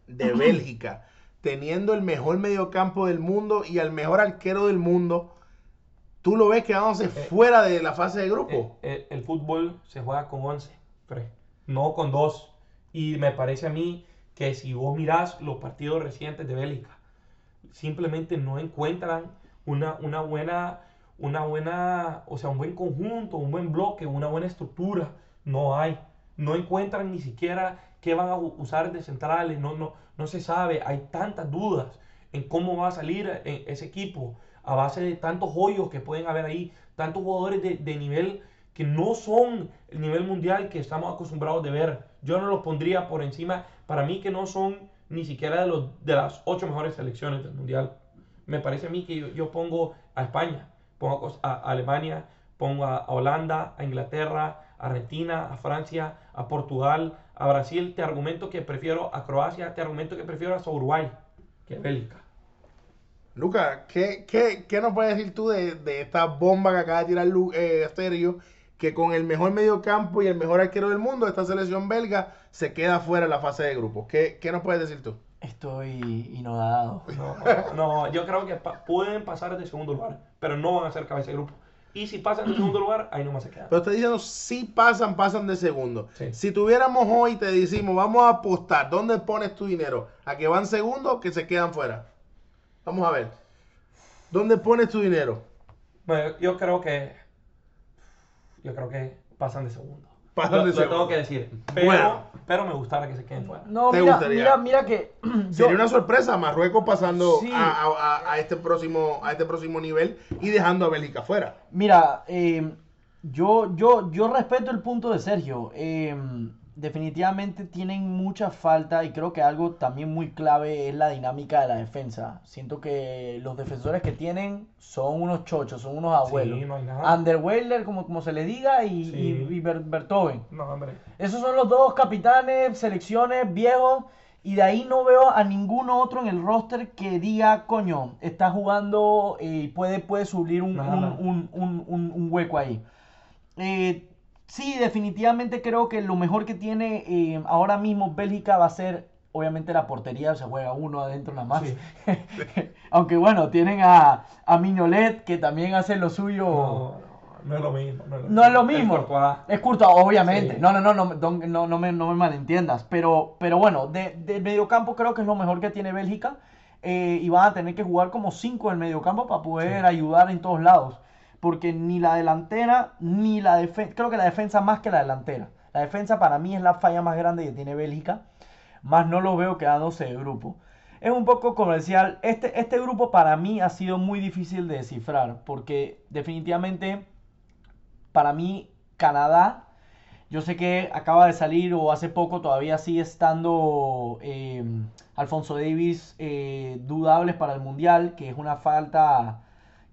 de Bélgica, teniendo el mejor mediocampo del mundo y el mejor arquero del mundo, tú lo ves quedándose fuera de la fase de grupo. Eh, el, el fútbol se juega con 11, Fred, no con 2. Y me parece a mí que si vos mirás los partidos recientes de Bélgica, simplemente no encuentran una, una buena, una buena, o sea, un buen conjunto, un buen bloque, una buena estructura. No hay. No encuentran ni siquiera qué van a usar de centrales. No, no, no se sabe. Hay tantas dudas en cómo va a salir eh, ese equipo a base de tantos hoyos que pueden haber ahí, tantos jugadores de, de nivel que no son el nivel mundial que estamos acostumbrados de ver. Yo no los pondría por encima, para mí que no son ni siquiera de, los, de las ocho mejores selecciones del mundial. Me parece a mí que yo, pongo a España, pongo a, Alemania, pongo a, Holanda, a Inglaterra, a Argentina, a Francia, a Portugal, a Brasil. Te argumento que prefiero a Croacia, te argumento que prefiero a Uruguay que a Bélgica. Luca, ¿qué, qué, qué nos puedes decir tú de, de esta bomba que acaba de tirar Lu- eh, Sergio? Que con el mejor mediocampo y el mejor arquero del mundo, esta selección belga se queda fuera de la fase de grupos. ¿Qué, qué nos puedes decir tú? Estoy inodado. No, no, yo creo que pa- pueden pasar de segundo lugar, pero no van a ser cabeza de grupo. Y si pasan de segundo lugar, ahí nomás se quedan. Pero estoy diciendo, si pasan, pasan de segundo. Sí. Si tuviéramos hoy, te decimos, vamos a apostar, ¿dónde pones tu dinero? ¿A que van segundo o que se quedan fuera? Vamos a ver. ¿Dónde pones tu dinero? Bueno, yo creo que. Yo creo que pasan de segundo. Pasan Lo- de lo segundo. tengo que decir. Pero, Bueno. pero me gustara que se queden fuera. No, ¿Te mira, gustaría? mira, mira que yo, Sería una sorpresa Marruecos pasando Sí. a, a- a- a este próximo, a este próximo nivel y dejando a Bélgica fuera. Mira, eh, yo, yo, yo respeto el punto de Sergio. Eh, definitivamente tienen mucha falta y creo que algo también muy clave es la dinámica de la defensa. Siento que los defensores que tienen son unos chochos, son unos abuelos. Sí, no. Underweiler, como, como se le diga, y, Sí. y, y Ber- Bertoven. No, hombre. Esos son los dos capitanes, selecciones viejos. Y de ahí no veo a ninguno otro en el roster que diga, coño, está jugando y puede, puede subir un, Nada. un- un- un- un- un hueco ahí. Eh, sí, definitivamente creo que lo mejor que tiene eh, ahora mismo Bélgica va a ser, obviamente, la portería. Se juega uno adentro nada más. Sí. Aunque bueno, tienen a, a Mignolet que también hace lo suyo. No, no, no es lo mismo. No es lo No es lo mismo. Es Courtois, obviamente. Sí. No, no, no, no, don- no, no me, no me malentiendas. Pero, pero bueno, de, del mediocampo creo que es lo mejor que tiene Bélgica. eh, y van a tener que jugar como cinco en mediocampo para poder Sí. ayudar en todos lados. Porque ni la delantera, ni la defensa. Creo que la defensa más que la delantera. La defensa para mí es la falla más grande que tiene Bélgica. Más no lo veo quedándose de grupo. Es un poco comercial. Este, este grupo para mí ha sido muy difícil de descifrar. Porque definitivamente para mí, Canadá, yo sé que acaba de salir o hace poco todavía sigue estando eh, Alfonso Davis eh, dudables para el Mundial, que es una falta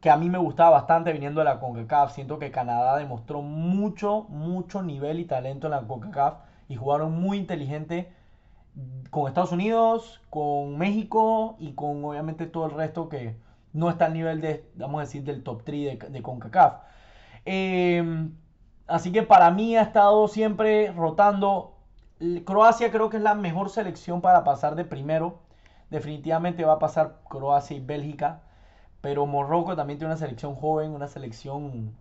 que a mí me gustaba bastante viniendo de la CONCACAF. Siento que Canadá demostró mucho, mucho nivel y talento en la CONCACAF y jugaron muy inteligente con Estados Unidos, con México y con obviamente todo el resto que no está al nivel de, vamos a decir, del top 3 de, CONCACAF. Eh, así que para mí ha estado siempre rotando. Croacia creo que es la mejor selección para pasar de primero. Definitivamente va a pasar Croacia y Bélgica. Pero Morroco también tiene una selección joven, una selección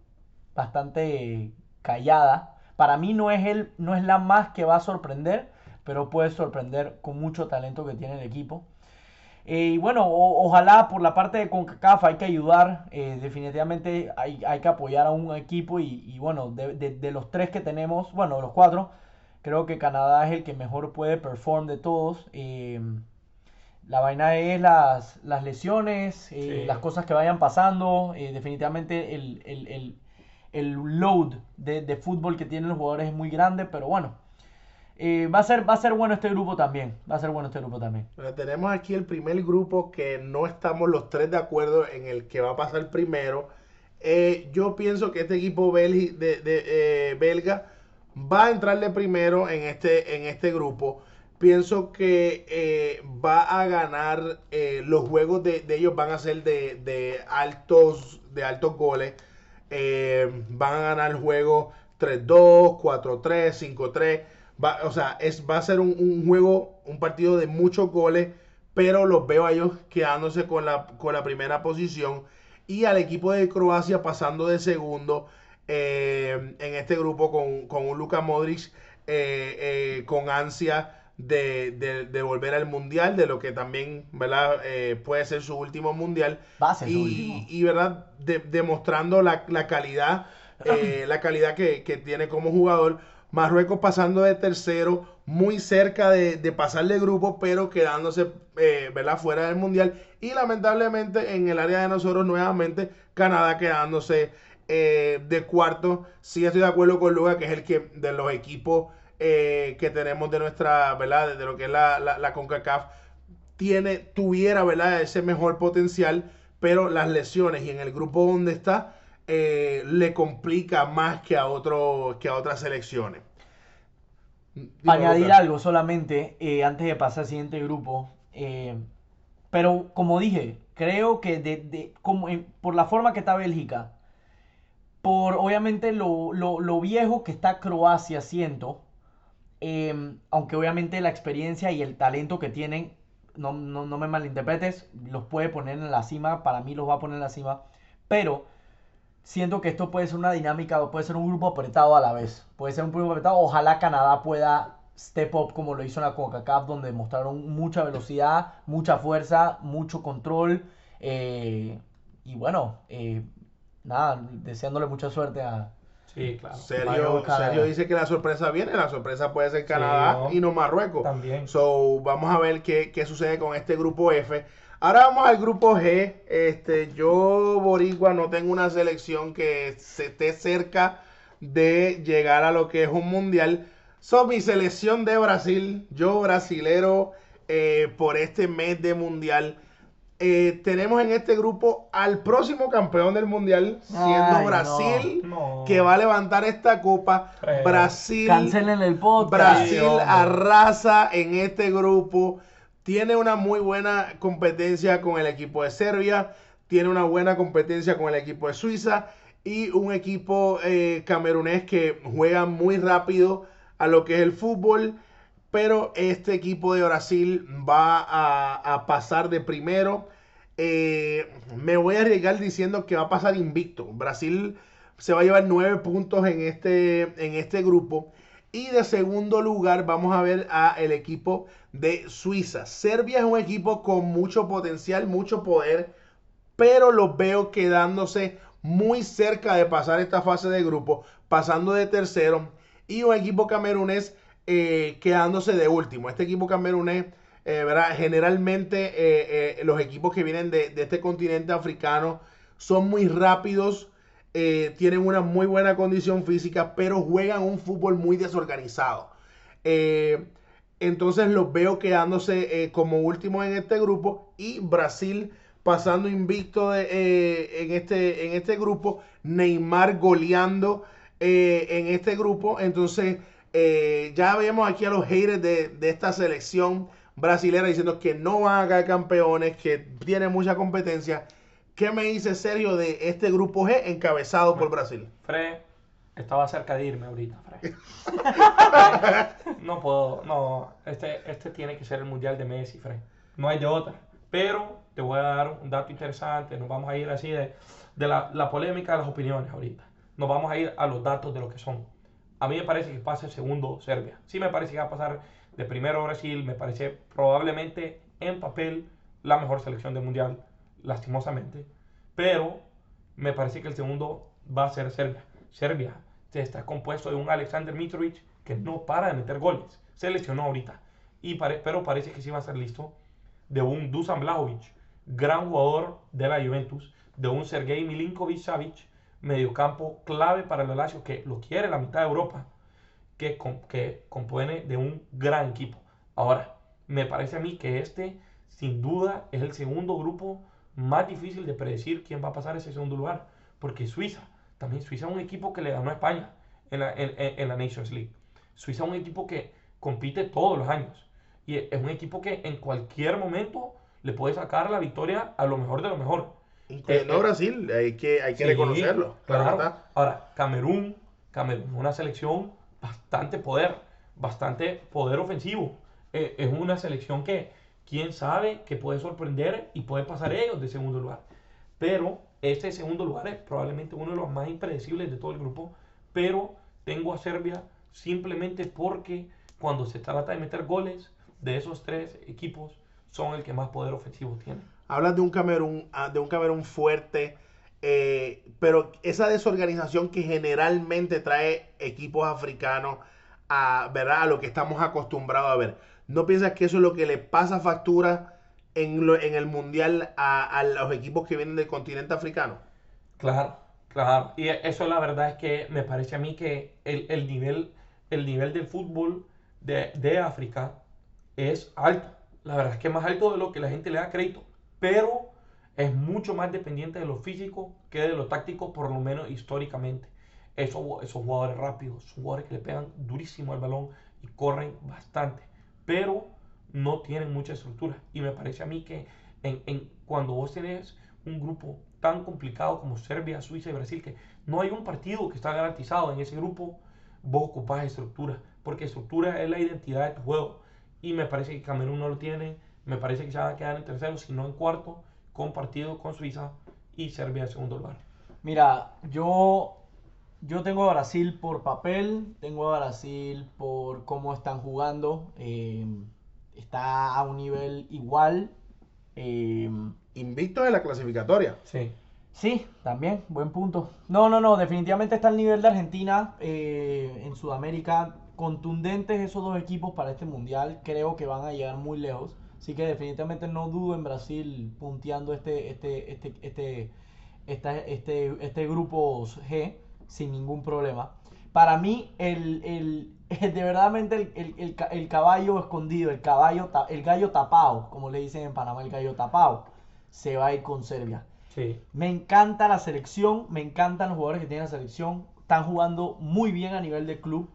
bastante callada. Para mí no es, el, no es la más que va a sorprender, pero puede sorprender con mucho talento que tiene el equipo. Eh, y bueno, ojalá por la parte de CONCACAF hay que ayudar, eh, definitivamente hay, hay que apoyar a un equipo y, bueno, de los tres que tenemos, bueno, de los cuatro, creo que Canadá es el que mejor puede perform de todos. Eh, la vaina es las, las lesiones, eh, Sí. las cosas que vayan pasando, eh, definitivamente el, el- el- el load de, de fútbol que tienen los jugadores es muy grande, pero bueno. eh, va, a ser, va a ser bueno este grupo también. Va a ser bueno este grupo también. Pero tenemos aquí el primer grupo que no estamos los tres de acuerdo en el que va a pasar primero. Eh, yo pienso que este equipo belgi- de, de, eh, belga va a entrarle primero en este, en este grupo. Pienso que eh, va a ganar eh, los juegos de, de ellos van a ser de, de altos de altos goles. Eh, van a ganar el juego 3-2, 4-3, 5-3. Va, o sea, es, va a ser un, un juego, un partido de muchos goles, pero los veo a ellos quedándose con la, con la primera posición. y al equipo de Croacia pasando de segundo eh, en este grupo con, con un Luka Modric eh, eh, con ansia de, de- de volver al mundial, de lo que también ¿verdad? Eh, puede ser su último mundial. Va a ser su y, último. y, verdad, De- demostrando la, la calidad, eh, la calidad que, que tiene como jugador. Marruecos pasando de tercero, muy cerca de, de pasar de grupo, pero quedándose eh, ¿verdad? fuera del mundial. Y lamentablemente en el área de nosotros nuevamente, Canadá quedándose eh, de cuarto. Sí estoy de acuerdo con Luga, que es el que de los equipos eh, que tenemos de nuestra, ¿verdad? De lo que es la, la, la CONCACAF, tiene, tuviera, ¿verdad? Ese mejor potencial, pero las lesiones y en el grupo donde está, eh, le complica más que a, otro, que a otras selecciones. Para añadir algo solamente, eh, antes de pasar al siguiente grupo, pero como dije, creo que de, de- como por la forma que está Bélgica, por obviamente lo, lo- lo viejo que está Croacia, siento, eh, aunque obviamente la experiencia y el talento que tienen, no, no, no me malinterpretes, los puede poner en la cima, para mí los va a poner en la cima, pero siento que esto puede ser una dinámica, puede ser un grupo apretado a la vez, puede ser un grupo apretado, ojalá Canadá pueda step up como lo hizo en la CONCACAF, donde mostraron mucha velocidad, mucha fuerza, mucho control, eh, y bueno, eh, nada, deseándole mucha suerte a... Sí, claro. Sergio. Sergio dice que la sorpresa viene, la sorpresa puede ser Canadá no. y no Marruecos. También. So, vamos a ver qué, qué sucede con este grupo F. Ahora vamos al grupo G. Este, yo, Boricua, no tengo una selección que se esté cerca de llegar a lo que es un mundial. Son mi selección de Brasil, yo brasilero eh, por este mes de mundial. Eh, tenemos en este grupo al próximo campeón del mundial, siendo Ay. Brasil, No. que va a levantar esta copa. Eh, Brasil. Cancelen el podcast. Brasil arrasa en este grupo. Tiene una muy buena competencia con el equipo de Serbia. Tiene una buena competencia con el equipo de Suiza. Y un equipo eh, camerunés que juega muy rápido a lo que es el fútbol. Pero este equipo de Brasil va a, pasar de primero. Eh, me voy a arriesgar diciendo que va a pasar invicto. Brasil se va a llevar nueve puntos en este, en este grupo. Y de segundo lugar vamos a ver a el equipo de Suiza. Serbia es un equipo con mucho potencial, mucho poder, pero los veo quedándose muy cerca de pasar esta fase de grupo, pasando de tercero. Y un equipo camerunés eh, quedándose de último. Este equipo camerunés, eh, generalmente eh, los equipos que vienen de, este continente africano son muy rápidos, tienen una muy buena condición física, pero juegan un fútbol muy desorganizado. Entonces los veo quedándose como último en este grupo y Brasil pasando invicto en, este, en este grupo, Neymar goleando en este grupo. Entonces eh, ya vemos aquí a los haters de, de esta selección brasilera diciendo que no van a caer campeones, que tiene mucha competencia. ¿Qué me dice Sergio de este grupo G encabezado por Brasil? Fred, estaba cerca de irme ahorita, Fred. no puedo, no. Este, este tiene que ser el mundial de Messi, Fred. No hay de otra. Pero te voy a dar un dato interesante. Nos vamos a ir así de, de la, la polémica de las opiniones ahorita. Nos vamos a ir a los datos de lo que son. A mí me parece que pasa el segundo Serbia. Sí me parece que va a pasar de primero Brasil. Me parece probablemente en papel la mejor selección del mundial, lastimosamente. Pero me parece que el segundo va a ser Serbia. Serbia se está compuesto de un Alexander Mitrovic que no para de meter goles. Se lesionó ahorita. Y pare- pero parece que sí va a ser listo. De un Dusan Vlahovic, gran jugador de la Juventus. De un Sergei Milinkovic Savic, mediocampo clave para el Lazio que lo quiere la mitad de Europa. Que, que compone de un gran equipo. Ahora, me parece a mí que este, sin duda, es el segundo grupo más difícil de predecir quién va a pasar ese segundo lugar. Porque Suiza, también Suiza es un equipo que le ganó a España en la, en- en la Nations League. Suiza es un equipo que compite todos los años. Y es un equipo que en cualquier momento le puede sacar la victoria a lo mejor de lo mejor. Incluyendo Eh, eh, a Brasil, hay que, hay que Sí, reconocerlo. Claro, está. Ahora, Camerún, Camerún una selección bastante poder, bastante poder ofensivo. Eh, es una selección que, quién sabe, que puede sorprender y puede pasar ellos de segundo lugar. Pero Este segundo lugar es probablemente uno de los más impredecibles de todo el grupo, pero tengo a Serbia simplemente porque cuando se trata de meter goles, de esos tres equipos son el que más poder ofensivo tiene. Hablas de un Camerún, ah, de un Camerún fuerte, eh, pero esa desorganización que generalmente trae equipos africanos a, ¿verdad? a lo que estamos acostumbrados a ver. ¿No piensas que eso es lo que le pasa factura en, lo- en el mundial a, a los equipos que vienen del continente africano? Claro, claro. Y eso la verdad es que me parece a mí que el, el nivel, el nivel del fútbol de, de África es alto. La verdad es que más alto de lo que la gente le da crédito. Pero es mucho más dependiente de lo físico que de lo táctico, por lo menos históricamente. Esos, esos jugadores rápidos, son jugadores que le pegan durísimo al balón y corren bastante. Pero no tienen mucha estructura. Y me parece a mí que en, en- cuando vos tenés un grupo tan complicado como Serbia, Suiza y Brasil, que no hay un partido que está garantizado en ese grupo, vos ocupás estructura. Porque estructura es la identidad de tu juego. Y me parece que Camerún no lo tiene. Me parece que se van a quedar en tercero, si no en cuarto, compartido con Suiza y Serbia en segundo lugar. Mira, yo, yo tengo a Brasil por papel, tengo a Brasil por cómo están jugando. eh, está a un nivel igual. eh, Invictos en la clasificatoria. Sí. Sí, también, buen punto. No, no, no, definitivamente está al nivel de Argentina eh, en Sudamérica. Contundentes esos dos equipos para este mundial. Creo que van a llegar muy lejos. Así que definitivamente no dudo en Brasil punteando este, este, este, este, esta- este, este grupo G sin ningún problema. Para mí, el, el, de verdadmente el, el- el ca- el caballo escondido, el caballo, el gallo tapado, como le dicen en Panamá, el gallo tapado, se va a ir con Serbia. Sí. Me encanta la selección, me encantan los jugadores que tienen la selección. Están jugando muy bien a nivel de club.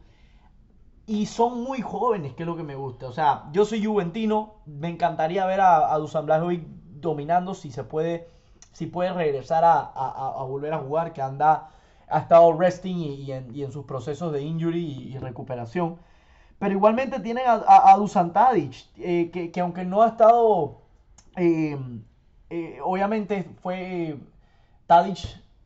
Y son muy jóvenes, que es lo que me gusta. O sea, yo soy juventino, me encantaría ver a, a Dusan Blajovic dominando si se puede, si puede regresar a, a- volver a jugar, que anda, ha estado resting y, y en, y en sus procesos de injury y, recuperación. Pero igualmente tienen a Dusan Tadic, eh, que, que aunque no ha estado eh, eh, obviamente fue Tadic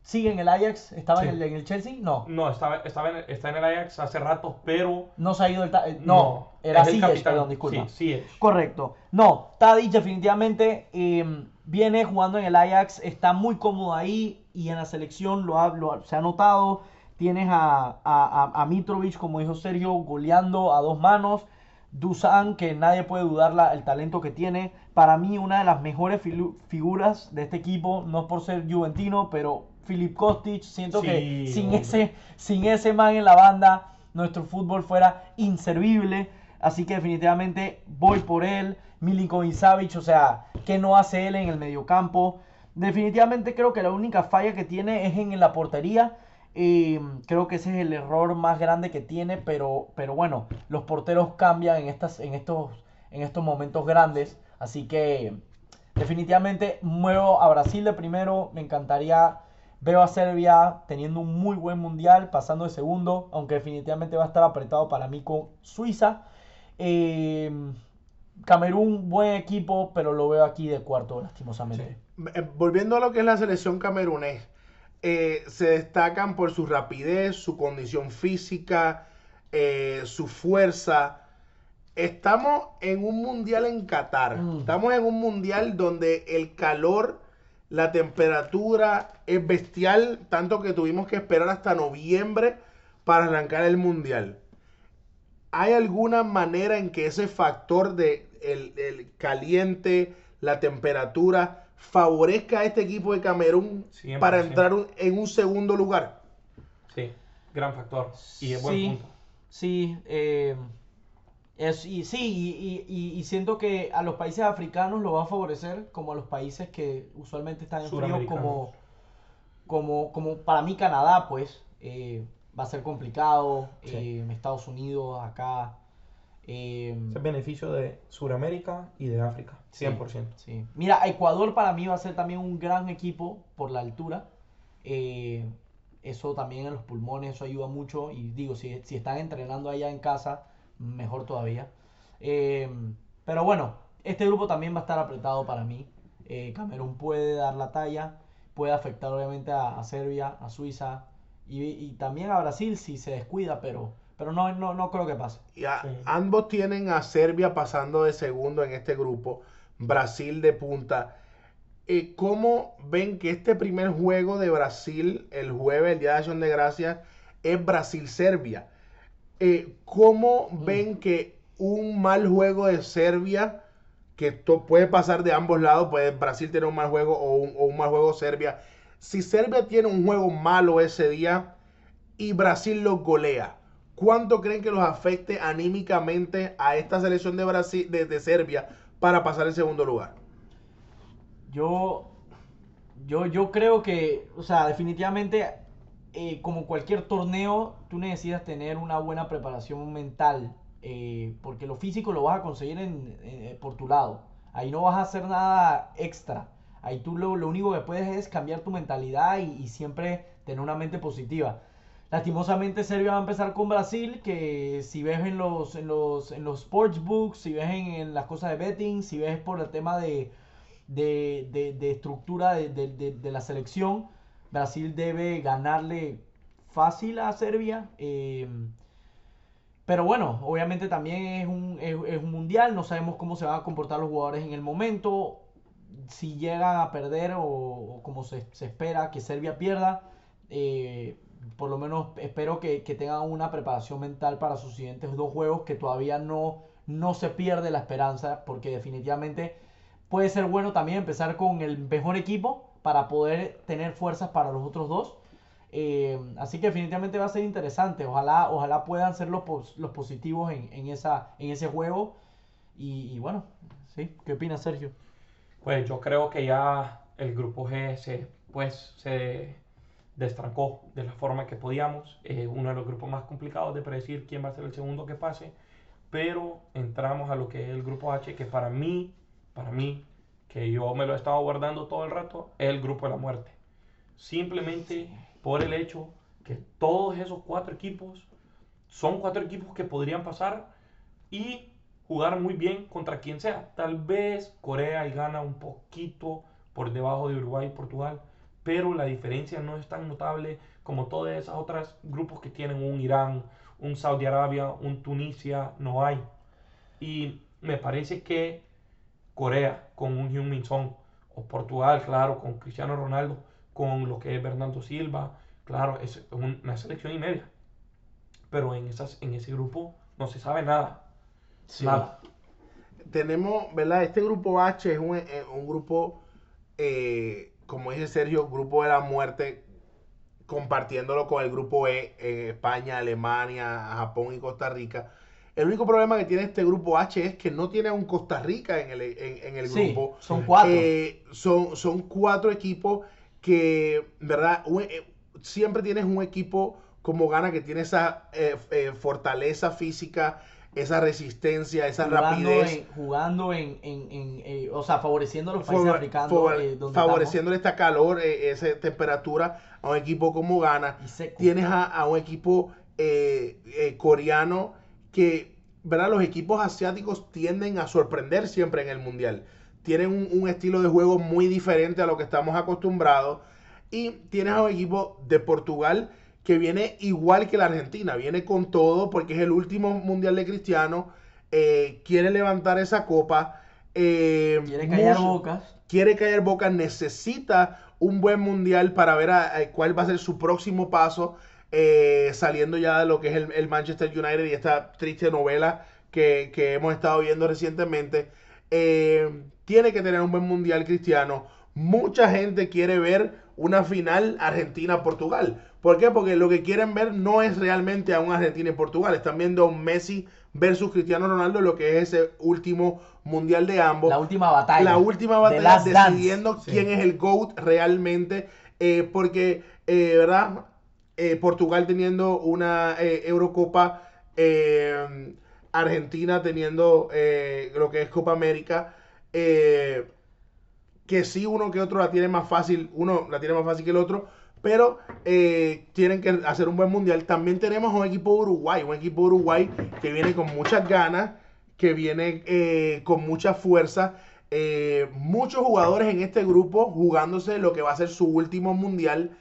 sigue en el Ajax, estaba en, el, en el Chelsea, no, No, estaba, estaba en, está en el Ajax hace rato, pero. no se ha ido el eh, no, era es el Ziyech, capitán. perdón, disculpa. Sí, Ziyech. Correcto. No, Tadic definitivamente eh, viene jugando en el Ajax, está muy cómodo ahí y en la selección lo, ha- lo se ha notado. Tienes a, a, a- Mitrovic, como dijo Sergio, goleando a dos manos. Dusan, que nadie puede dudar la- el talento que tiene. Para mí, una de las mejores figuras de este equipo, no por ser juventino, pero Filip Kostic, siento que sin hombre. ese, sin ese man en la banda, nuestro fútbol fuera inservible. Así que definitivamente voy por él. Milinkovic Savic, o sea, ¿qué no hace él en el mediocampo? Definitivamente creo que la única falla que tiene es en la portería. Eh, creo que ese es el error más grande que tiene, pero, pero bueno, los porteros cambian en, estas, en, estos, en estos momentos grandes. Así que definitivamente muevo a Brasil de primero. Me encantaría, veo a Serbia teniendo un muy buen mundial, pasando de segundo, aunque definitivamente va a estar apretado para mí con Suiza. Eh, Camerún, buen equipo, pero lo veo aquí de cuarto, lastimosamente. Eh, Volviendo a lo que es la selección camerunés, eh, se destacan por su rapidez, su condición física, eh, su fuerza. Estamos en un mundial en Qatar. Mm. Estamos en un mundial donde el calor, la temperatura es bestial, tanto que tuvimos que esperar hasta noviembre para arrancar el mundial. ¿Hay alguna manera en que ese factor de el, el caliente, la temperatura, favorezca a este equipo de Camerún 100%. para entrar un- en un segundo lugar? Sí, gran factor. Y es buen sí, punto. sí, eh, es, y, sí, y, y- y- siento que a los países africanos lo va a favorecer como a los países que usualmente están en frío, como, como, como para mí Canadá, pues, eh, va a ser complicado, Sí. eh, Estados Unidos, acá. eh, Es el beneficio de Sudamérica y de África. 100%. Sí. Mira, Ecuador para mí va a ser también un gran equipo por la altura. Eh, eso también en los pulmones, eso ayuda mucho. Y digo, si, si están entrenando allá en casa, mejor todavía. Eh, pero bueno, este grupo también va a estar apretado para mí. Eh, Camerún puede dar la talla, puede afectar obviamente a, Serbia, a Suiza y, también a Brasil si se descuida, pero, pero no, no, no creo que pase. Y Ambos tienen a Serbia pasando de segundo en este grupo, Brasil de punta. Eh, ¿Cómo ven que este primer juego de Brasil el jueves, el Día de Acción de Gracias, es Brasil-Serbia? Eh, ¿Cómo mm. ven que un mal juego de Serbia, que puede pasar de ambos lados, puede Brasil tener un mal juego o un, mal juego Serbia? Si Serbia tiene un juego malo ese día y Brasil lo golea, ¿cuánto creen que los afecte anímicamente a esta selección de Brasil, de Serbia, para pasar el segundo lugar? Yo, yo, yo creo que, o sea, definitivamente, eh, como cualquier torneo, tú necesitas tener una buena preparación mental, eh, porque lo físico lo vas a conseguir en, eh, por tu lado. Ahí no vas a hacer nada extra. Ahí tú lo, único que puedes es cambiar tu mentalidad y, siempre tener una mente positiva. Lastimosamente Serbia va a empezar con Brasil, que si ves en los, en los, en los sportsbooks, si ves en las cosas de betting, si ves por el tema de, de, estructura de, la selección. Brasil debe ganarle fácil a Serbia. Em, pero bueno, obviamente también es un, es, un, mundial, no sabemos cómo se van a comportar los jugadores en el momento. Si llegan a perder o, como se, espera que Serbia pierda, eh, por lo menos espero que, tengan una preparación mental para sus siguientes dos juegos, que todavía no, no se pierde la esperanza, porque definitivamente puede ser bueno también empezar con el mejor equipo para poder tener fuerzas para los otros dos. Eh, así que definitivamente va a ser interesante. Ojalá, ojalá puedan ser los, los positivos en, esa, en ese juego. Y, bueno, ¿sí? ¿Qué opinas, Sergio? Pues yo creo que ya el grupo G se, pues, se destrancó de la forma que podíamos. Es uno de los grupos más complicados de predecir quién va a ser el segundo que pase. Pero entramos a lo que es el grupo H, que para mí para mí, que yo me lo he estado guardando todo el rato, es el grupo de la muerte. Simplemente por el hecho que todos esos cuatro equipos son cuatro equipos que podrían pasar y jugar muy bien contra quien sea. Tal vez Corea y gana un poquito por debajo de Uruguay y Portugal, pero la diferencia no es tan notable como todas esas otras grupos que tienen un Irán, un Saudi Arabia, un Tunisia, no hay. Y me parece que Corea con un Hyun-Min Son, o Portugal, claro, con Cristiano Ronaldo, con lo que es Bernardo Silva, claro, es una selección y media. Pero en, esas, en ese grupo no se sabe nada. Nada. Tenemos, ¿verdad? Este grupo H es un, eh, grupo, eh, como dice Sergio, grupo de la muerte, compartiéndolo con el grupo E, eh, España, Alemania, Japón y Costa Rica. El único problema que tiene este grupo H es que no tiene a un Costa Rica en el, en, el grupo. Son cuatro. Eh, son, son cuatro equipos que, ¿verdad? Eh, siempre tienes un equipo como gana que tiene esa eh, fortaleza física, esa resistencia, esa rapidez. jugando en, en, o sea, favoreciendo a los países africanos. favoreciendo esta calor, esa temperatura a un equipo como gana. Tienes a, a, un equipo coreano que ¿verdad? los equipos asiáticos tienden a sorprender siempre en el Mundial. Tienen un, estilo de juego muy diferente a lo que estamos acostumbrados. Y tienes a un equipo de Portugal que viene igual que la Argentina, viene con todo porque es el último Mundial de Cristiano, eh, quiere levantar esa copa. Eh, quiere callar bocas. Quiere callar bocas, necesita un buen Mundial para ver cuál va a ser su próximo paso eh, saliendo ya de lo que es el, Manchester United y esta triste novela que, hemos estado viendo recientemente. Eh, tiene que tener un buen mundial cristiano. Mucha gente quiere ver una final Argentina-Portugal. ¿Por qué? Porque lo que quieren ver no es realmente a un Argentina y Portugal. Están viendo a un Messi versus Cristiano Ronaldo, lo que es ese último mundial de ambos. La última batalla. La última batalla decidiendo quién es el GOAT realmente. Eh, porque, ¿verdad? Eh, Portugal teniendo una eh, Eurocopa, eh, Argentina teniendo lo que es Copa América, que sí uno que otro la tiene más fácil, uno la tiene más fácil que el otro, pero tienen que hacer un buen mundial. También tenemos un equipo Uruguay, un equipo Uruguay que viene con muchas ganas, que viene con mucha fuerza. muchos jugadores en este grupo jugándose lo que va a ser su último mundial.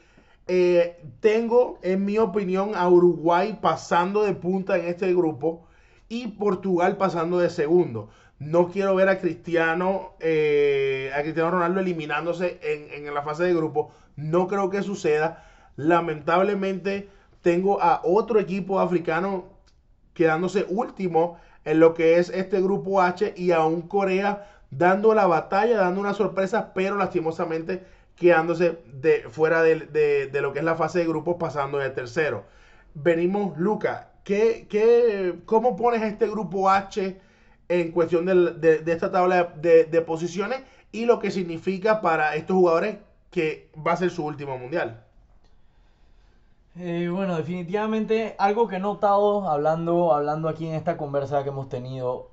Eh, tengo, en mi opinión, a Uruguay pasando de punta en este grupo y Portugal pasando de segundo. No quiero ver a Cristiano, eh, a Cristiano Ronaldo eliminándose en, en la fase de grupo. No creo que suceda. Lamentablemente tengo a otro equipo africano quedándose último en lo que es este grupo H y a un Corea dando la batalla, dando una sorpresa, pero lastimosamente quedándose de, fuera de, lo que es la fase de grupos pasando de tercero. Venimos, Luca, ¿qué, qué, cómo pones este grupo H en cuestión de, esta tabla de posiciones y lo que significa para estos jugadores que va a ser su último mundial? Eh, bueno, definitivamente algo que he notado hablando, hablando aquí en esta conversa que hemos tenido,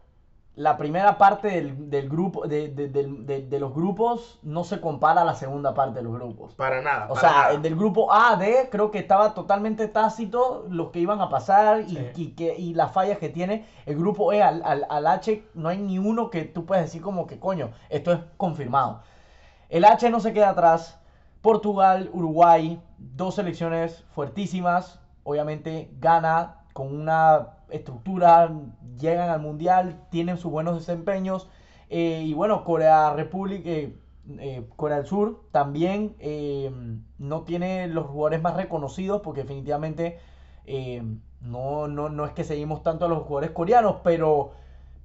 la primera parte del, grupo, de, los grupos no se compara a la segunda parte de los grupos. Para nada. O sea, el del grupo A, D, creo que estaba totalmente tácito los que iban a pasar y, que, y las fallas que tiene. El grupo E al, al H no hay ni uno que tú puedes decir como que coño, esto es confirmado. El H no se queda atrás. Portugal, Uruguay, dos selecciones fuertísimas. Obviamente gana con una estructura, llegan al mundial, tienen sus buenos desempeños. Eh, y bueno, Corea República, eh, eh, Corea del Sur también no tiene los jugadores más reconocidos porque definitivamente no, no, no, es que seguimos tanto a los jugadores coreanos, pero,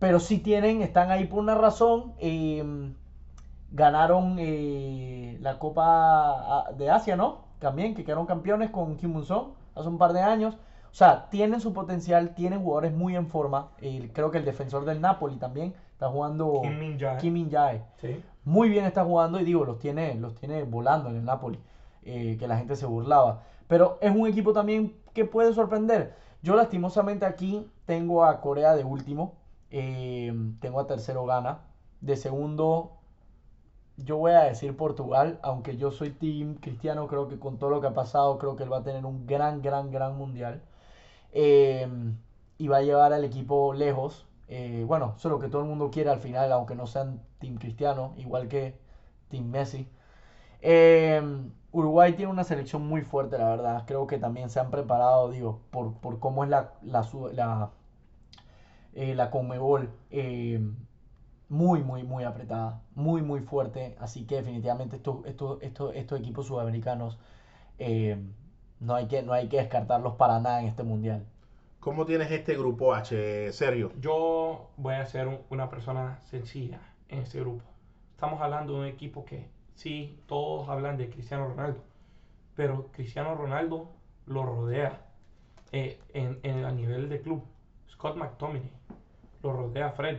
pero sí tienen, están ahí por una razón ganaron la Copa ah, de Asia, ¿no? También, que quedaron campeones con Kim Mun-song hace un par de años. O sea, tienen su potencial, tienen jugadores muy en forma. creo que el defensor del Napoli también está jugando. Kim Min-jae. Sí. Muy bien está jugando y digo, los tiene, los tiene volando en el Napoli. Eh, que la gente se burlaba. Pero es un equipo también que puede sorprender. Yo lastimosamente aquí tengo a Corea de último. Eh, tengo a tercero Ghana. De segundo yo voy a decir Portugal, aunque yo soy team cristiano, creo que con todo lo que ha pasado, creo que él va a tener un gran, gran, gran mundial. Em, y va a llevar al equipo lejos. Eh, bueno, eso es lo que todo el mundo quiere al final, aunque no sean team cristiano, igual que team Messi. Em, Uruguay tiene una selección muy fuerte, la verdad. Creo que también se han preparado, digo, por, por cómo es la, la, la, eh, la Conmebol. Em, muy, muy, muy apretada, muy, muy fuerte. Así que definitivamente estos, estos, estos, estos equipos sudamericanos no, hay que, no hay que descartarlos para nada en este mundial. ¿Cómo tienes este grupo H, Sergio? Yo voy a ser una persona sencilla en este grupo. Estamos hablando de un equipo que sí, todos hablan de Cristiano Ronaldo, pero Cristiano Ronaldo lo rodea eh, en, en, a nivel de club. Scott McTominay lo rodea Fred,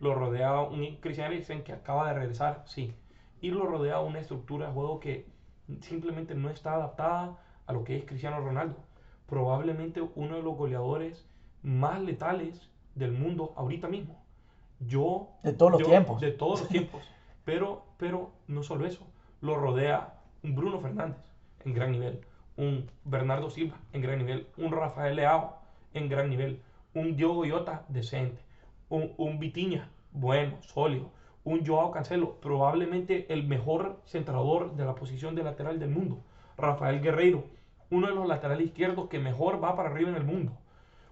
lo rodea un Christian Eriksen que acaba de regresar, sí, y lo rodea una estructura de juego que simplemente no está adaptada a lo que es Cristiano Ronaldo. Probablemente uno de los goleadores más letales del mundo ahorita mismo. Yo... De todos los tiempos. De todos los tiempos. Pero, pero no solo eso, lo rodea un Bruno Fernández en gran nivel, un Bernardo Silva en gran nivel, un Rafael Leao en gran nivel, un Diogo Iota decente, un, un Vitiña, bueno, sólido, un Joao Cancelo, probablemente el mejor centrador de la posición de lateral del mundo, Rafael Guerreiro, uno de los laterales izquierdos que mejor va para arriba en el mundo.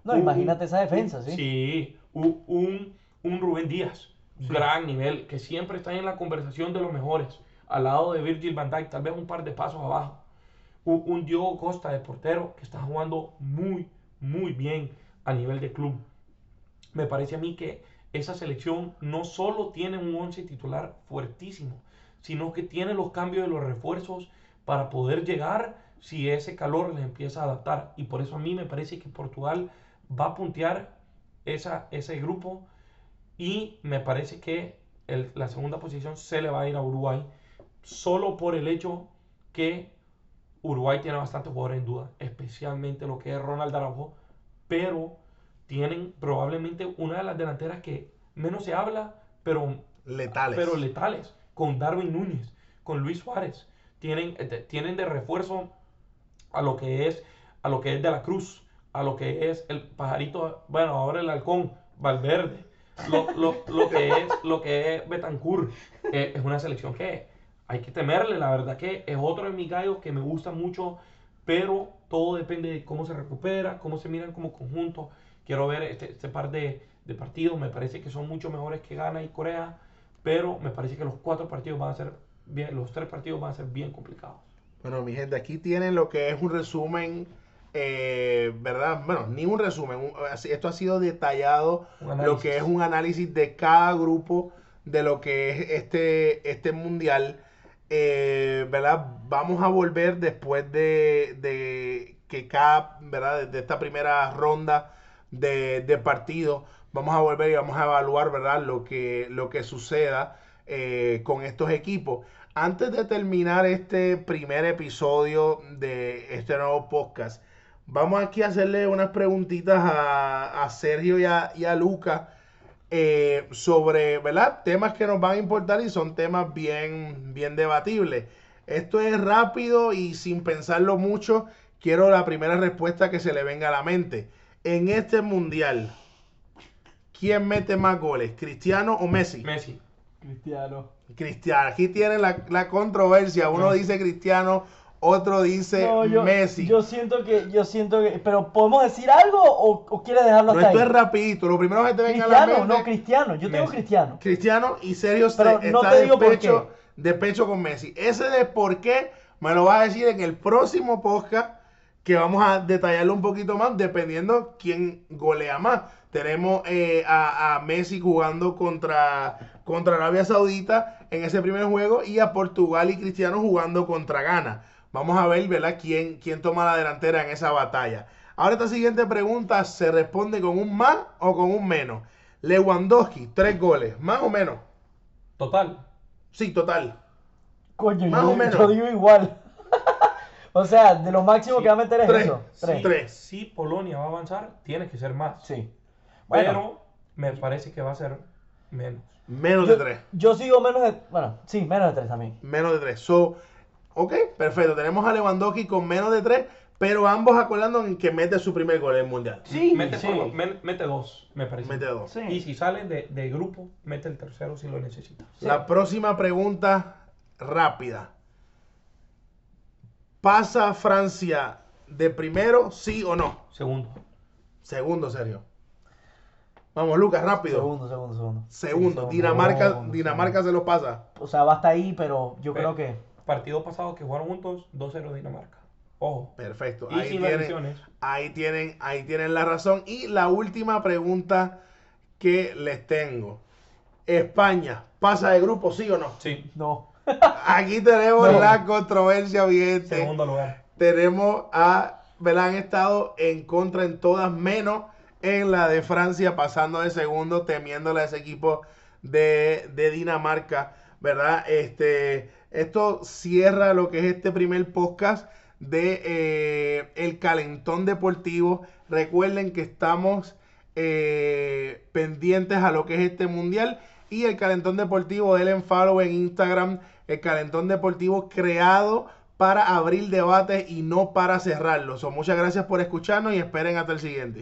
No, imagínate esa defensa, ¿sí? Sí, un, un, Rubén Díaz, gran nivel, que siempre está en la conversación de los mejores, al lado de Virgil van Dijk, tal vez un par de pasos abajo. Un, un Diogo Costa de portero que está jugando muy, muy bien a nivel de club me parece a mí que esa selección no solo tiene un once titular fuertísimo, sino que tiene los cambios de los refuerzos para poder llegar si ese calor les empieza a adaptar. Y por eso a mí me parece que Portugal va a puntear esa, ese grupo y me parece que la segunda posición se le va a ir a Uruguay solo por el hecho que Uruguay tiene bastantes jugadores en duda, especialmente lo que es Ronald Araujo, pero tienen probablemente una de las delanteras que menos se habla, pero letales. Pero letales. Con Darwin Núñez, con Luis Suárez. Tienen, eh, tienen de refuerzo a lo que es a lo que es de la Cruz, a lo que es el pajarito, bueno, ahora el halcón, Valverde. lo, lo- lo que es, lo que es Betancourt. es una selección que hay que temerle, la verdad que es otro de mis gallos que me gusta mucho, pero todo depende de cómo se recupera, cómo se miran como conjunto. Quiero ver este, este par de, de partidos, me parece que son mucho mejores que Ghana y Corea, pero me parece que los cuatro partidos van a ser bien, los tres partidos van a ser bien complicados. Bueno, mi gente, aquí tienen lo que es un resumen, eh, ¿verdad? Bueno, ni un resumen, un- esto ha sido detallado, lo que es un análisis de cada grupo de lo que es este, este mundial, eh, ¿verdad? Vamos a volver después de, de que cada, ¿verdad? De esta primera ronda de, de partidos, vamos a volver y vamos a evaluar, ¿verdad? Lo que, lo que suceda eh, con estos equipos. Antes de terminar este primer episodio de este nuevo podcast, vamos aquí a hacerle unas preguntitas a, a Sergio y a, a Luca eh, sobre, ¿verdad? Temas que nos van a importar y son temas bien, bien debatibles. Esto es rápido y sin pensarlo mucho, quiero la primera respuesta que se le venga a la mente. En este mundial, ¿quién mete más goles? ¿Cristiano o Messi? Messi. Cristiano. Cristiano. Aquí tienen la, la controversia. Uno dice Cristiano, otro dice No, yo, Messi. yo siento que, yo siento que, pero ¿podemos decir algo o, o quieres dejarlo no, hasta esto ahí? es rapidito. Lo primero que te venga a la Cristiano, no Cristiano, yo tengo Messi. Cristiano. Cristiano y Sergio se- Pero no está te de, digo por pecho, de pecho con Messi. Ese de por qué me lo vas a decir en el próximo podcast que vamos a detallarlo un poquito más dependiendo quién golea más. Tenemos eh, a, a Messi jugando contra, contra Arabia Saudita en ese primer juego y a Portugal y Cristiano jugando contra Ghana. Vamos a ver, ¿verdad? ¿Quién, quién toma la delantera en esa batalla. Ahora esta siguiente pregunta se responde con un más o con un menos. Lewandowski, tres goles, más o menos. Total. Sí, total. Coño, Más yo, o menos. yo digo igual. o sea, de lo máximo Sí, que va a meter es tres, eso. sí. Tres. Tres. Si Polonia va a avanzar, tiene que ser más. Sí. Bueno, Pero me parece que va a ser menos. Menos yo, de tres. yo sigo menos de, bueno, sí, menos de tres también. Menos de tres. So, ok, perfecto. Tenemos a Lewandowski con menos de tres, pero ambos acordando en que mete su primer gol en el mundial. Sí, mete, sí. por- mete dos, me parece. Mete dos. Sí. Y si salen de, de grupo, mete el tercero si lo necesita. Sí. La próxima pregunta rápida. ¿Pasa Francia de primero, sí o no? Segundo. Segundo, Sergio. Vamos, Lucas, rápido. Segundo, segundo, segundo. Segundo. Dinamarca, segundo, Dinamarca se lo pasa. O sea, va hasta ahí, pero yo creo que. Partido pasado que jugaron juntos, 2-0 Dinamarca. Ojo. Perfecto. Y Ahí sin tienen, ahí tienen, ahí tienen la razón. Y la última pregunta que les tengo. España, ¿pasa de grupo, sí o no? Sí. No. Aquí tenemos No. la controversia, bien. Segundo lugar. Tenemos a, ¿verdad? Han estado en contra en todas, menos en la de Francia, pasando de segundo, temiéndole a ese equipo de, de Dinamarca, ¿verdad? Este, esto cierra lo que es este primer podcast de eh, El Calentón Deportivo. Recuerden que estamos eh, pendientes a lo que es este mundial y el Calentón Deportivo, denle en follow en Instagram, el Calentón Deportivo creado para abrir debates y no para cerrarlos. So, muchas gracias por escucharnos y esperen hasta el siguiente.